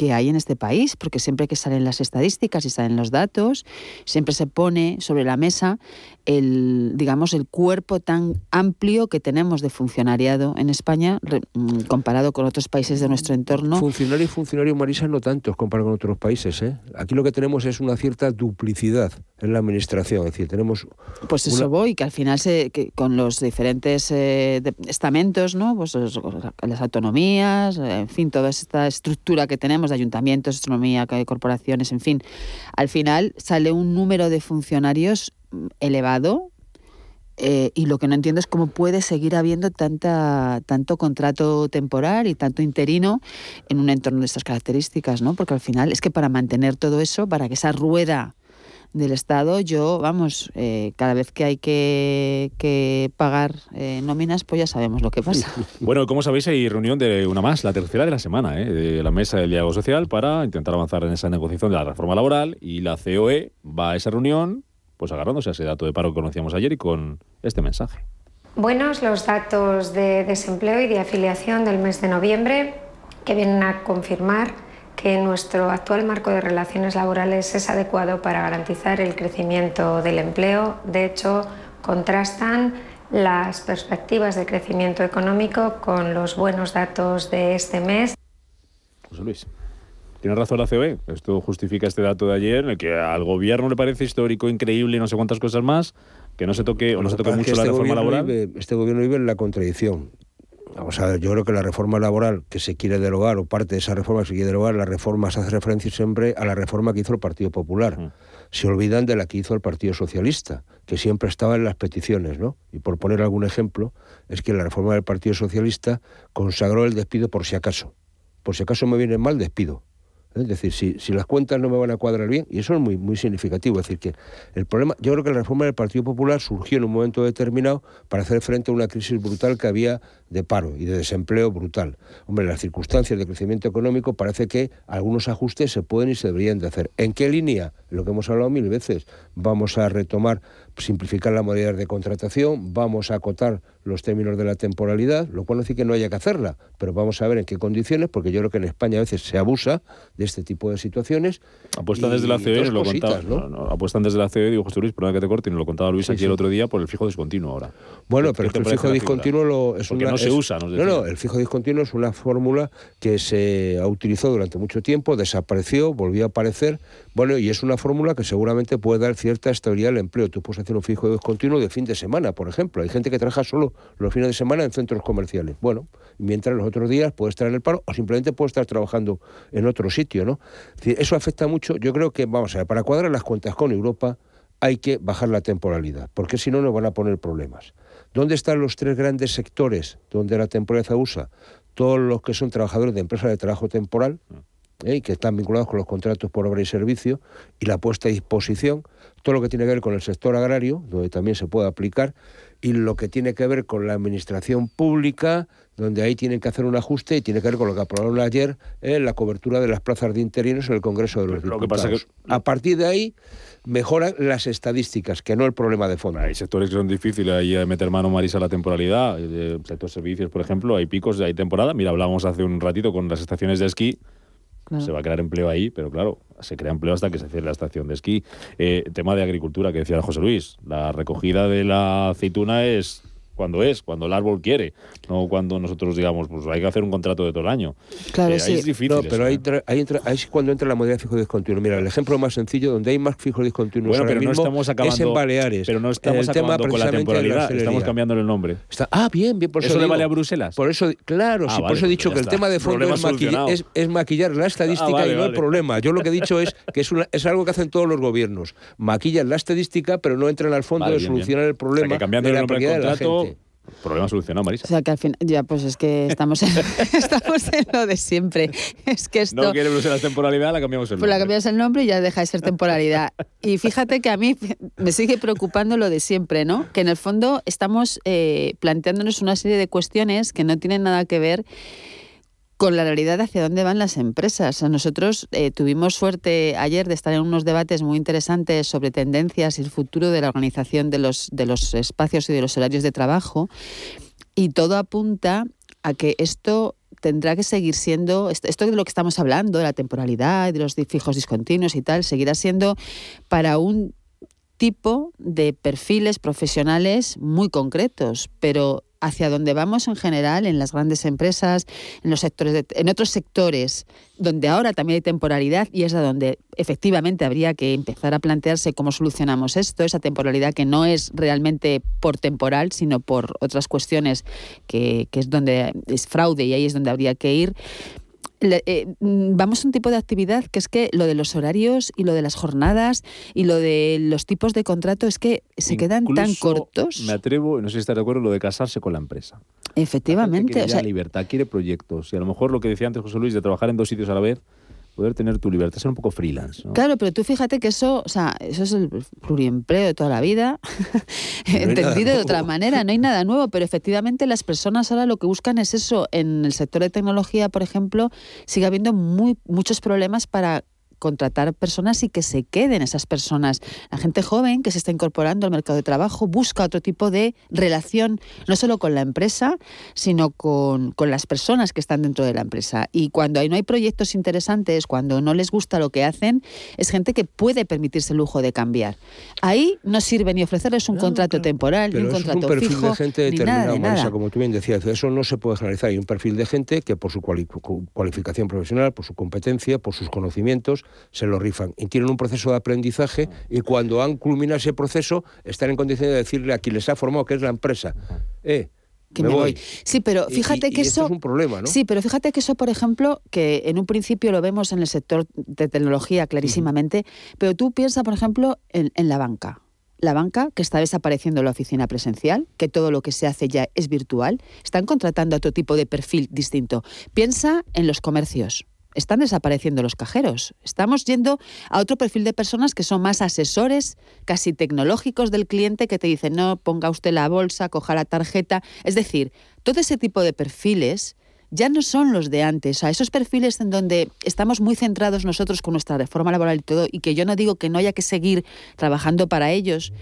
que hay en este país, porque siempre que salen las estadísticas y salen los datos, siempre se pone sobre la mesa el, digamos, el cuerpo tan amplio que tenemos de funcionariado en España mm, comparado con otros países de nuestro entorno. Funcionario y funcionario, Marisa, no tantos comparado con otros países. ¿eh? Aquí lo que tenemos es una cierta duplicidad en la administración, es decir, tenemos... Pues eso voy, que al final se, que con los diferentes eh, estamentos, ¿no? pues las autonomías, en fin, toda esta estructura que tenemos de ayuntamientos, astronomía, corporaciones, en fin. Al final sale un número de funcionarios mm, elevado eh, y lo que no entiendo es cómo puede seguir habiendo tanta, tanto contrato temporal y tanto interino en un entorno de estas características, ¿no? Porque al final es que para mantener todo eso, para que esa rueda del Estado, yo, vamos, eh, cada vez que hay que, que pagar eh, nóminas, pues ya sabemos lo que pasa. Bueno, como sabéis, hay reunión de una más, la tercera de la semana, ¿eh? de la Mesa del Diálogo Social para intentar avanzar en esa negociación de la reforma laboral y la COE va a esa reunión pues agarrándose a ese dato de paro que conocíamos ayer y con este mensaje. Buenos los datos de desempleo y de afiliación del mes de noviembre que vienen a confirmar que nuestro actual marco de relaciones laborales es adecuado para garantizar el crecimiento del empleo. De hecho, contrastan las perspectivas de crecimiento económico con los buenos datos de este mes. José Luis. Tiene razón la COE. Esto justifica este dato de ayer, en el que al gobierno le parece histórico, increíble y no sé cuántas cosas más, que no se toque o no se toque mucho la este reforma laboral. este gobierno vive en la contradicción. Vamos a ver, yo creo que la reforma laboral que se quiere derogar, o parte de esa reforma que se quiere derogar, la reforma se hace referencia siempre a la reforma que hizo el Partido Popular. Se olvidan de la que hizo el Partido Socialista, que siempre estaba en las peticiones, ¿no? Y por poner algún ejemplo, es que la reforma del Partido Socialista consagró el despido por si acaso. Por si acaso me viene mal, despido. Es decir, si, si, las cuentas no me van a cuadrar bien, y eso es muy, muy significativo. Es decir, que el problema, yo creo que la reforma del Partido Popular surgió en un momento determinado para hacer frente a una crisis brutal que había de paro y de desempleo brutal. Hombre, las circunstancias de crecimiento económico parece que algunos ajustes se pueden y se deberían de hacer. ¿En qué línea? Lo que hemos hablado mil veces. Vamos a retomar, simplificar la modalidad de contratación, vamos a acotar los términos de la temporalidad, lo cual no dice que no haya que hacerla, pero vamos a ver en qué condiciones, porque yo creo que en España a veces se abusa de este tipo de situaciones. Apuestan desde la COE, lo contaba, ¿no? apuestan desde la COE, digo José Luis, perdón que te corte, y nos lo contaba Luis aquí el otro día por el fijo discontinuo ahora. Bueno, pero el fijo discontinuo lo, es una, no se usa, No, no, el fijo discontinuo es una fórmula que se utilizó durante mucho tiempo, desapareció, volvió a aparecer, bueno, y es una fórmula que seguramente puede dar cierta estabilidad al empleo. Tú puedes hacer un fijo discontinuo de fin de semana, por ejemplo. Hay gente que trabaja solo los fines de semana en centros comerciales. Bueno, mientras los otros días puede estar en el paro o simplemente puede estar trabajando en otro sitio, ¿no? Eso afecta mucho. Yo creo que, vamos a ver, para cuadrar las cuentas con Europa hay que bajar la temporalidad, porque si no nos van a poner problemas. ¿Dónde están los tres grandes sectores donde la temporalidad usa? Todos los que son trabajadores de empresas de trabajo temporal, ¿eh? que están vinculados con los contratos por obra y servicio, y la puesta a disposición, todo lo que tiene que ver con el sector agrario, donde también se puede aplicar, y lo que tiene que ver con la administración pública, donde ahí tienen que hacer un ajuste y tiene que ver con lo que aprobaron ayer ¿eh? la cobertura de las plazas de interinos en el Congreso de los Diputados. Pasa que... A partir de ahí mejoran las estadísticas, que no el problema de fondo. Hay sectores que son difíciles ahí de meter mano, Marisa, a la temporalidad. El sector servicios, por ejemplo, hay picos, hay temporada. Mira, hablábamos hace un ratito con las estaciones de esquí se va a crear empleo ahí, pero claro, se crea empleo hasta que se cierre la estación de esquí. Eh, tema de agricultura que decía José Luis, la recogida de la aceituna es cuando es, cuando el árbol quiere, no cuando nosotros digamos, pues hay que hacer un contrato de todo el año. Claro, eh, sí. es difícil. No, pero ahí, ahí, entra, ahí, es cuando entra la modalidad fijo discontinuo. Mira, el ejemplo más sencillo donde hay más fijos discontinuos bueno, pero no estamos acabando, es en Baleares. Pero no estamos el acabando con la temporalidad, estamos cambiando el nombre. ah, bien, bien. Por eso, ¿Eso le vale a Bruselas? Por eso, claro, ah, sí, por eso he pues dicho que el tema de fondo es, maquillar, la estadística ah, y no el problema. Yo lo que he dicho es que es, es algo que hacen todos los gobiernos. Maquillan la estadística, pero no entran al fondo de solucionar el problema de la nombre del contrato Problema solucionado, Marisa. O sea que al fin, ya pues es que estamos en, estamos en lo de siempre. Es que esto. No quiere Bruselas temporalidad, la cambiamos el nombre. Pues la cambiamos el nombre y ya deja de ser temporalidad. Y fíjate que a mí me sigue preocupando lo de siempre, ¿no? Que en el fondo estamos eh, planteándonos una serie de cuestiones que no tienen nada que ver con la realidad hacia dónde van las empresas. Nosotros eh, tuvimos suerte ayer de estar en unos debates muy interesantes sobre tendencias y el futuro de la organización de los, de los espacios y de los horarios de trabajo y todo apunta a que esto tendrá que seguir siendo, esto de lo que estamos hablando, de la temporalidad, de los fijos discontinuos y tal, seguirá siendo para un tipo de perfiles profesionales muy concretos, pero hacia donde vamos en general en las grandes empresas, en los sectores, en otros sectores donde ahora también hay temporalidad y es a donde efectivamente habría que empezar a plantearse cómo solucionamos esto, esa temporalidad que no es realmente por temporal, sino por otras cuestiones que, que es donde es fraude y ahí es donde habría que ir. Eh, mm, vamos a un tipo de actividad que es que lo de los horarios y lo de las jornadas y lo de los tipos de contrato es que se quedan tan cortos. Me atrevo, no sé si está de acuerdo, lo de casarse con la empresa. Efectivamente. o sea, libertad, quiere proyectos. Y a lo mejor lo que decía antes José Luis de trabajar en dos sitios a la vez, poder tener tu libertad, ser un poco freelance. Claro, pero tú fíjate que eso, o sea, eso es el pluriempleo de toda la vida, entendido de otra manera, no hay nada nuevo, pero efectivamente las personas ahora lo que buscan es eso. En el sector de tecnología, por ejemplo, sigue habiendo muy, muchos problemas para contratar personas y que se queden esas personas. La gente joven que se está incorporando al mercado de trabajo busca otro tipo de relación, no solo con la empresa, sino con, con las personas que están dentro de la empresa. Y cuando no hay proyectos interesantes, cuando no les gusta lo que hacen, es gente que puede permitirse el lujo de cambiar. Ahí no sirve ni ofrecerles un contrato temporal, ni un contrato es un perfil fijo, de gente determinada, como tú bien decías. Eso no se puede generalizar. Hay un perfil de gente que por su cualificación profesional, por su competencia, por sus conocimientos, se lo rifan. Y tienen un proceso de aprendizaje y cuando han culminado ese proceso están en condiciones de decirle a quien les ha formado, que es la empresa, eh, que me, voy. Sí, pero fíjate que eso es un problema, ¿no? Sí, pero fíjate que eso, por ejemplo, que en un principio lo vemos en el sector de tecnología clarísimamente, pero tú piensas, por ejemplo, en, en, la banca. La banca, que está desapareciendo la oficina presencial, que todo lo que se hace ya es virtual, están contratando a otro tipo de perfil distinto. Piensa en los comercios están desapareciendo los cajeros. Estamos yendo a otro perfil de personas que son más asesores, casi tecnológicos del cliente, que te dicen, no, ponga usted la bolsa, coja la tarjeta. Es decir, todo ese tipo de perfiles ya no son los de antes. O esos perfiles en donde estamos muy centrados nosotros con nuestra reforma laboral y todo, y que yo no digo que no haya que seguir trabajando para ellos,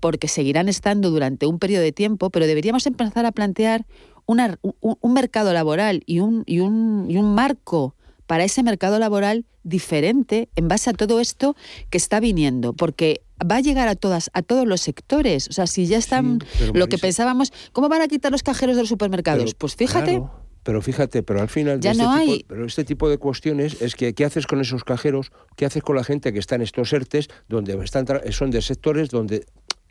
porque seguirán estando durante un periodo de tiempo, pero deberíamos empezar a plantear un, mercado laboral un, y un, y un marco para ese mercado laboral diferente en base a todo esto que está viniendo, porque va a llegar a todas a todos los sectores. O sea, si ya están lo que pensábamos, ¿cómo van a quitar los cajeros de los supermercados? pues fíjate. pero fíjate, pero al final ya este no tipo, hay. pero este tipo de cuestiones es que qué haces con esos cajeros, qué haces con la gente que está en estos ERTES donde están son de sectores donde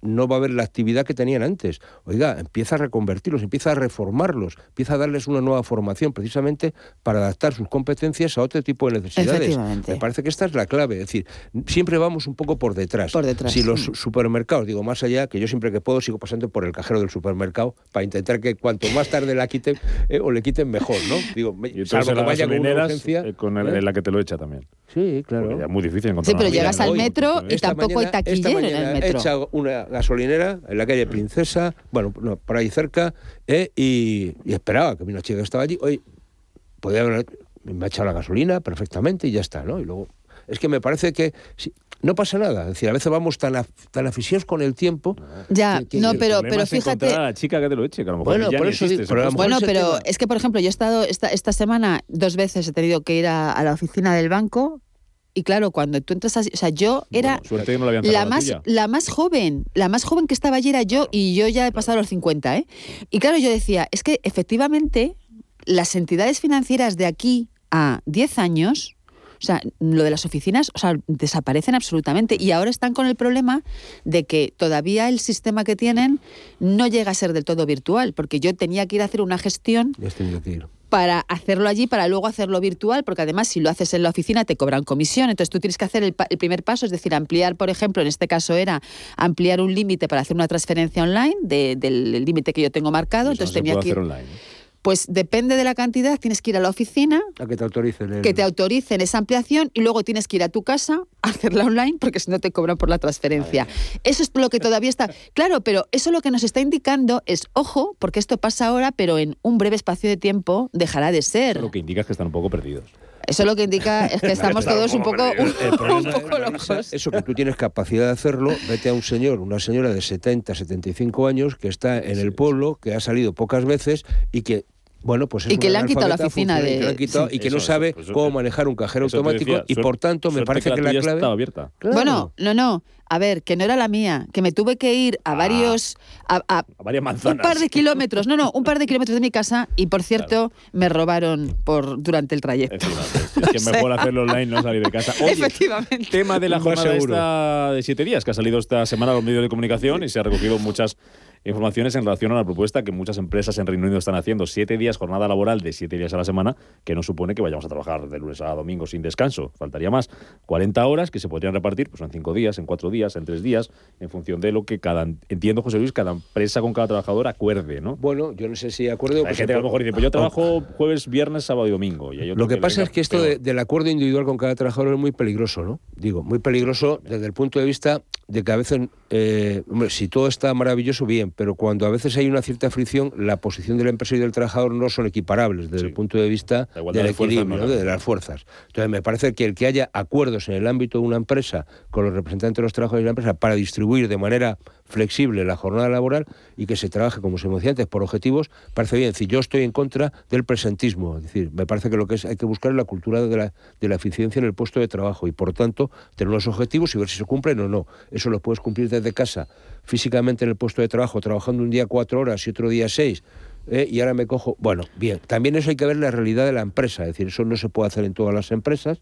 no va a haber la actividad que tenían antes. Oiga, empieza a reconvertirlos, empieza a reformarlos, empieza a darles una nueva formación precisamente para adaptar sus competencias a otro tipo de necesidades. Me parece que esta es la clave. Es decir, siempre vamos un poco por detrás. Por detrás. Si los supermercados, digo, más allá, que yo siempre que puedo sigo pasando por el cajero del supermercado para intentar que cuanto más tarde la quiten eh, o le quiten mejor, ¿no? Digo, salvo que vaya con una urgencia. eh, con el- ¿eh? la que te lo echa también. Sí, claro. Porque es muy difícil encontrar Sí, pero llegas al metro y tampoco hay mañana- taquillero en el He metro. echado una gasolinera en la calle Princesa, bueno, no, por ahí cerca, eh, y, y esperaba que una chica que estaba allí. Oye, podía haber, me ha echado la gasolina perfectamente y ya está, ¿no? Y luego, es que me parece que si- no pasa nada. Es decir, a veces vamos tan, af- tan aficionados con el tiempo. Ya, que- que- no, pero, pero fíjate. a la chica que te lo eche, que a lo mejor Bueno, ya por eso existe digo, ese pero. Bueno, pero tema- es que, por ejemplo, yo he estado esta, esta semana dos veces he tenido que ir a, a la oficina del banco y claro, cuando tú entras así, o sea, yo era Bueno, suerte que no la la más, tuya. la más joven, la más joven que estaba allí era yo y yo ya he pasado los 50, ¿eh? Y claro, yo decía, es que efectivamente las entidades financieras de aquí a 10 años, o sea, lo de las oficinas, o sea, desaparecen absolutamente. Y ahora están con el problema de que todavía el sistema que tienen no llega a ser del todo virtual, porque yo tenía que ir a hacer una gestión Ya para hacerlo allí, para luego hacerlo virtual, porque además si lo haces en la oficina te cobran comisión, entonces tú tienes que hacer el, pa- el primer paso, es decir, ampliar, por ejemplo, en este caso era ampliar un límite para hacer una transferencia online de- del límite que yo tengo marcado, no entonces se tenía que ir, hacer online. Pues depende de la cantidad, tienes que ir a la oficina, A que te autoricen. el- que te autoricen esa ampliación y luego tienes que ir a tu casa a hacerla online porque si no te cobran por la transferencia. Eso es lo que todavía está. Claro, pero eso lo que nos está indicando es, ojo, porque esto pasa ahora, pero en un breve espacio de tiempo dejará de ser. Lo que indica es que están un poco perdidos. Eso lo que indica es que estamos todos un poco, un poco locos. Eso que tú tienes capacidad de hacerlo, vete a un señor, una señora de 70, 75 años que está en el pueblo, que ha salido pocas veces y que bueno, pues es Y que le han quitado la oficina de- que quitado sí. y que Eso, no eso, sabe pues eso- cómo manejar un cajero automático decía, y por tanto me parece que, la la tuya clave estaba abierta. Claro. Bueno, no, no. A ver, que no era la mía, que me tuve que ir a varios. A, a A varias un manzanas. par de kilómetros, no, no, un par de kilómetros de mi casa y por cierto me robaron por durante el trayecto. Es, es que mejor hacerlo online, no salir de casa. Oye, Efectivamente. tema de la jornada esta de siete días, que ha salido esta semana a los medios de comunicación y se ha recogido muchas informaciones en relación a la propuesta que muchas empresas en Reino Unido están haciendo. Siete días, jornada laboral de siete días a la semana, que no supone que vayamos a trabajar de lunes a domingo sin descanso. Faltaría más. 40 horas que se podrían repartir pues en cinco días, en cuatro días, en tres días, en función de lo que cada, entiendo, José Luis, cada empresa con cada trabajador acuerde, ¿no? Bueno, yo no sé si acuerdo. Hay pues, gente que a lo mejor dice, pues yo trabajo jueves, viernes, sábado y domingo. Y Lo que pasa es que esto de- del acuerdo individual con cada trabajador es muy peligroso, ¿no? Digo, muy peligroso desde el punto de vista de que a veces, eh, hombre, si todo está maravilloso, bien, pero cuando a veces hay una cierta fricción, la posición del empresario y del trabajador no son equiparables desde el punto de vista La del de equilibrio, no ¿no? de las fuerzas. Entonces, me parece que el que haya acuerdos en el ámbito de una empresa con los representantes de los trabajadores de la empresa para distribuir de manera flexible la jornada laboral y que se trabaje, como se decía antes, por objetivos, parece bien. Es decir, yo estoy en contra del presentismo. Es decir, me parece que lo que es, hay que buscar es la cultura de la, de la eficiencia en el puesto de trabajo y, por tanto, tener unos objetivos y ver si se cumplen o no. Eso lo puedes cumplir desde casa, físicamente en el puesto de trabajo, trabajando un día cuatro horas y otro día seis. ¿eh? y ahora me cojo. Bueno, bien, también eso hay que ver la realidad de la empresa, es decir, eso no se puede hacer en todas las empresas.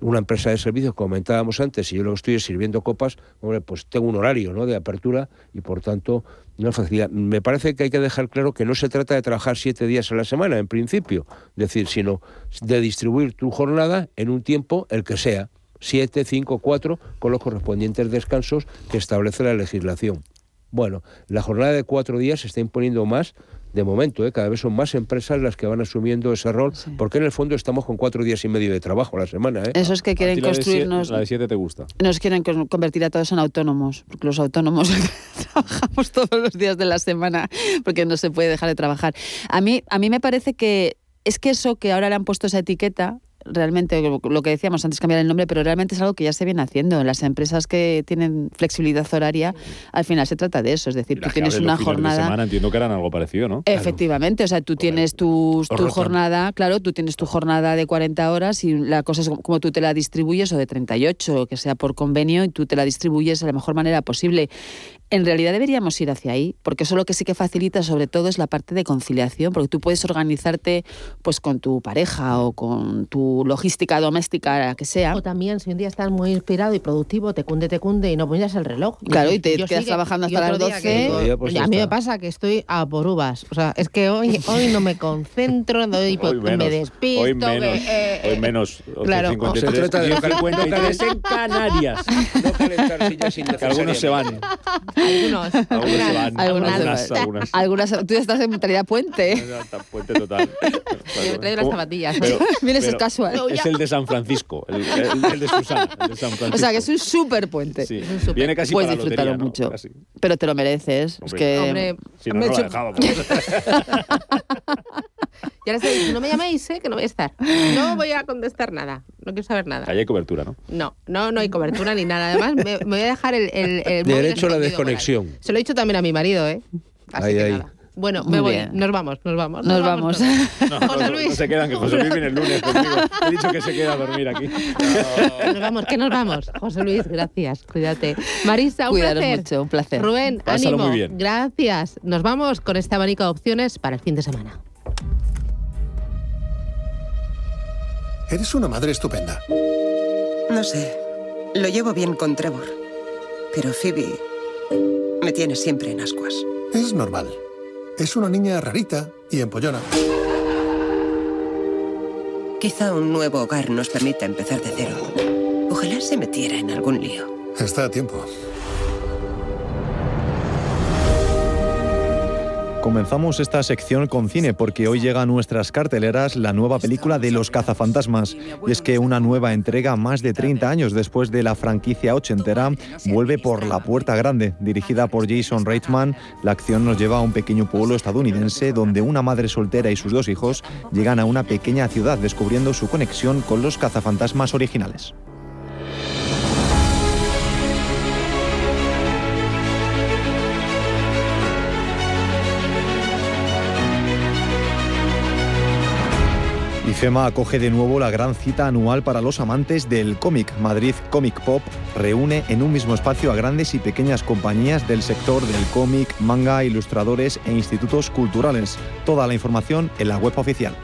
Una empresa de servicios, comentábamos antes, si yo lo estoy es sirviendo copas, hombre, pues tengo un horario ¿no? de apertura y por tanto es facilidad. Me parece que hay que dejar claro que no se trata de trabajar siete días a la semana, en principio, es decir, sino de distribuir tu jornada en un tiempo el que sea, siete, cinco, cuatro, con los correspondientes descansos que establece la legislación. Bueno, la jornada de cuatro días se está imponiendo más de momento, ¿eh? cada vez son más empresas las que van asumiendo ese rol, porque en el fondo estamos con cuatro días y medio de trabajo a la semana. ¿eh? Eso es que quieren A ti la de siete- construirnos. La de 7 te gusta. Nos quieren con- convertir a todos en autónomos, porque los autónomos trabajamos todos los días de la semana, porque no se puede dejar de trabajar. A mí, a mí me parece que es que eso que ahora le han puesto esa etiqueta, realmente lo que decíamos antes cambiar el nombre, pero realmente es algo que ya se viene haciendo. Las empresas que tienen flexibilidad horaria, al final se trata de eso, es decir, tú tienes una fines de jornada. semana entiendo que eran algo parecido, ¿no? Efectivamente, o sea, tú tienes tu, tu jornada, claro, tú tienes tu jornada de 40 horas y la cosa es como- tú te la distribuyes o de 38, o que sea por convenio, y tú te la distribuyes de la mejor manera posible. En realidad deberíamos ir hacia ahí, porque eso lo que sí que facilita sobre todo es la parte de conciliación, porque tú puedes organizarte pues con tu pareja o con tu logística doméstica, la que sea. O también si un día estás muy inspirado y productivo, te cunde, te cunde y no pones el reloj. Claro, y te quedas trabajando hasta las 12. Pues a mí me pasa que estoy a por uvas. O sea, es que hoy, hoy no me concentro, hoy, me despisto. Hoy menos, eh, hoy menos. Claro, 53, se trata de 53 en Canarias. No calentar sillas Que algunos se van. Algunos. Algunos se van. Algunas, Algunas, algunas. algunas- tú ya estás en mentalidad puente. Puente total. Yo me traigo las zapatillas. Pero- Vienes pero casual. Es el de San Francisco, el, el- el de Susana, el de San Francisco. O sea, que es un súper puente. Sí. Viene casi Puedes para disfrutarlo lotería, ¿no? mucho. Casi. Pero te lo mereces. es Hombre, que. Hombre, Si no, me no he hecho- dejábamos. Y ahora estoy, no me llaméis, ¿eh? que no voy a estar. No voy a contestar nada. No quiero saber nada. Ahí hay cobertura, ¿no? No, no, no hay cobertura ni nada. Además, me, me voy a dejar el, el, el Derecho a la escondido ahí. desconexión. Se lo he dicho también a mi marido, ¿eh? Así Ahí, que ahí. nada. Bueno, me voy. Nos vamos, nos vamos. Nos vamos. todos. No, José no, Luis. no se quedan, que José Luis viene el lunes conmigo. He dicho que se queda a dormir aquí. Nos vamos, que nos vamos. José Luis, gracias. Cuídate. Marisa, un Cuidaros placer. mucho, un placer. Rubén, Pásalo ánimo. muy bien. Gracias. Nos vamos con este abanico de opciones para el fin de semana. Eres una madre estupenda. No sé. Lo llevo bien con Trevor. Pero Phoebe me tiene siempre en ascuas. Es normal. Es una niña rarita y empollona. Quizá un nuevo hogar nos permita empezar de cero. Ojalá se metiera en algún lío. Está a tiempo. Comenzamos esta sección con cine porque hoy llega a nuestras carteleras la nueva película de Los cazafantasmas. Y es que una nueva entrega más de 30 años después de la franquicia ochentera vuelve por la puerta grande. Dirigida por Jason Reitman, la acción nos lleva a un pequeño pueblo estadounidense donde una madre soltera y sus dos hijos llegan a una pequeña ciudad descubriendo su conexión con los cazafantasmas originales. IFEMA acoge de nuevo la gran cita anual para los amantes del cómic. Madrid Comic Pop reúne en un mismo espacio a grandes y pequeñas compañías del sector del cómic, manga, ilustradores e institutos culturales. Toda la información en la web oficial.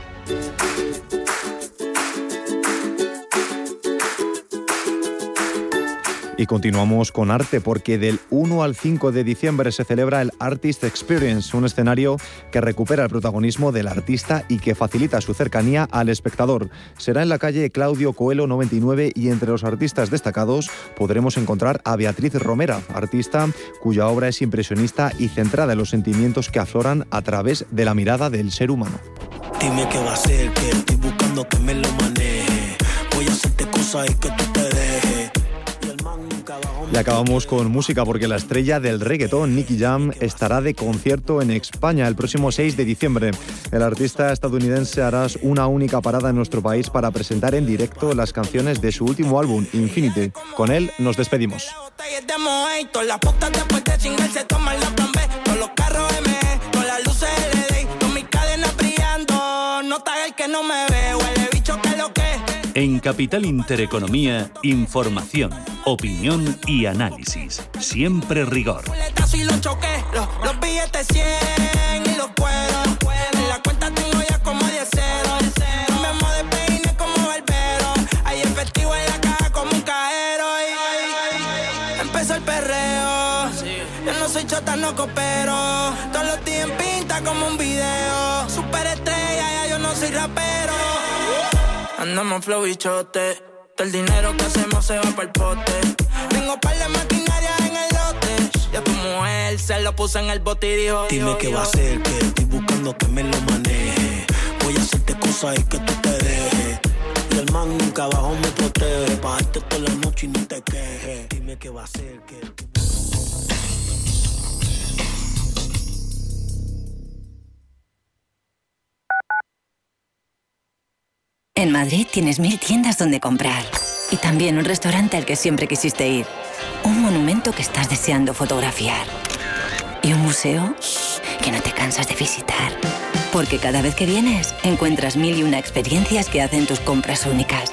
Y continuamos con arte porque del 1 al 5 de diciembre se celebra el Artist Experience, un escenario que recupera el protagonismo del artista y que facilita su cercanía al espectador. Será en la calle Claudio Coelho 99 y entre los artistas destacados podremos encontrar a Beatriz Romera, artista cuya obra es impresionista y centrada en los sentimientos que afloran a través de la mirada del ser humano. Dime qué va a hacer, que estoy buscando que me lo maneje. Voy a hacerte cosas y que tú te dejes. Y acabamos con música porque la estrella del reggaetón, Nicky Jam, estará de concierto en España el próximo 6 de diciembre. El artista estadounidense hará una única parada en nuestro país para presentar en directo las canciones de su último álbum, Infinity. Con él nos despedimos. En Capital Intereconomía, información, opinión y análisis. Siempre rigor. Muletazo y lo choqué, los, los billetes 100 y los puedo. En la cuenta tengo ya como 10 ceros. Cambiamos de peine como barbero. Hay efectivo en la caja como un cajero. Y empezó el perreo. Yo no. Todos los días pinta como un video. Andamos flow y chote. Todo el dinero que hacemos se va para el pote. Tengo par de maquinaria en el lote. Ya tu mujer se lo puso en el bote y dijo: Dime dijo, qué dijo. va a hacer, que estoy buscando que me lo maneje. Voy a hacerte cosas y que tú te dejes. Y el man nunca abajo me protege. Pa' darte toda la noche y no te quejes. Dime qué va a hacer, que. En Madrid tienes mil tiendas donde comprar. Y también un restaurante al que siempre quisiste ir. Un monumento que estás deseando fotografiar. Y un museo que no te cansas de visitar. Porque cada vez que vienes encuentras mil y una experiencias que hacen tus compras únicas.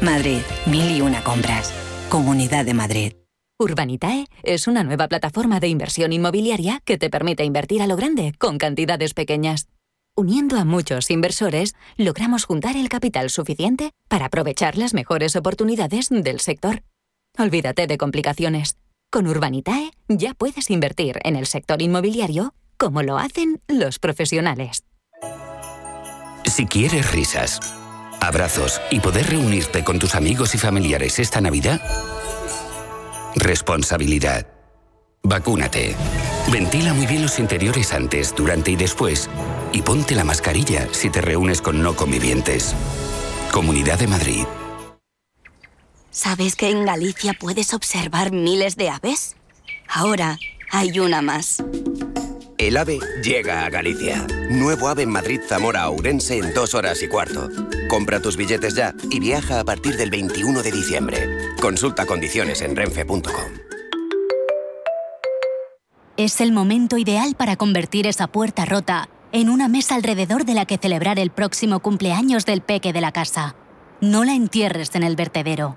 Madrid, mil y una compras. Comunidad de Madrid. Urbanitae es una nueva plataforma de inversión inmobiliaria que te permite invertir a lo grande con cantidades pequeñas. Uniendo a muchos inversores, logramos juntar el capital suficiente para aprovechar las mejores oportunidades del sector. Olvídate de complicaciones. Con Urbanitae ya puedes invertir en el sector inmobiliario como lo hacen los profesionales. Si quieres risas, abrazos y poder reunirte con tus amigos y familiares esta Navidad, Responsabilidad. Vacúnate. Ventila muy bien los interiores antes, durante y después. Y ponte la mascarilla si te reúnes con no convivientes. Comunidad de Madrid. ¿Sabes que en Galicia puedes observar miles de aves? Ahora hay una más. El AVE llega a Galicia. Nuevo AVE en Madrid Zamora Ourense en dos horas y cuarto. Compra tus billetes ya y viaja a partir del 21 de diciembre. Consulta condiciones en renfe.com. Es el momento ideal para convertir esa puerta rota en una mesa alrededor de la que celebrar el próximo cumpleaños del peque de la casa. No la entierres en el vertedero.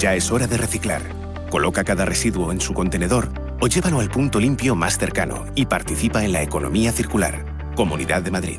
Ya es hora de reciclar. Coloca cada residuo en su contenedor o llévalo al punto limpio más cercano y participa en la economía circular. Comunidad de Madrid.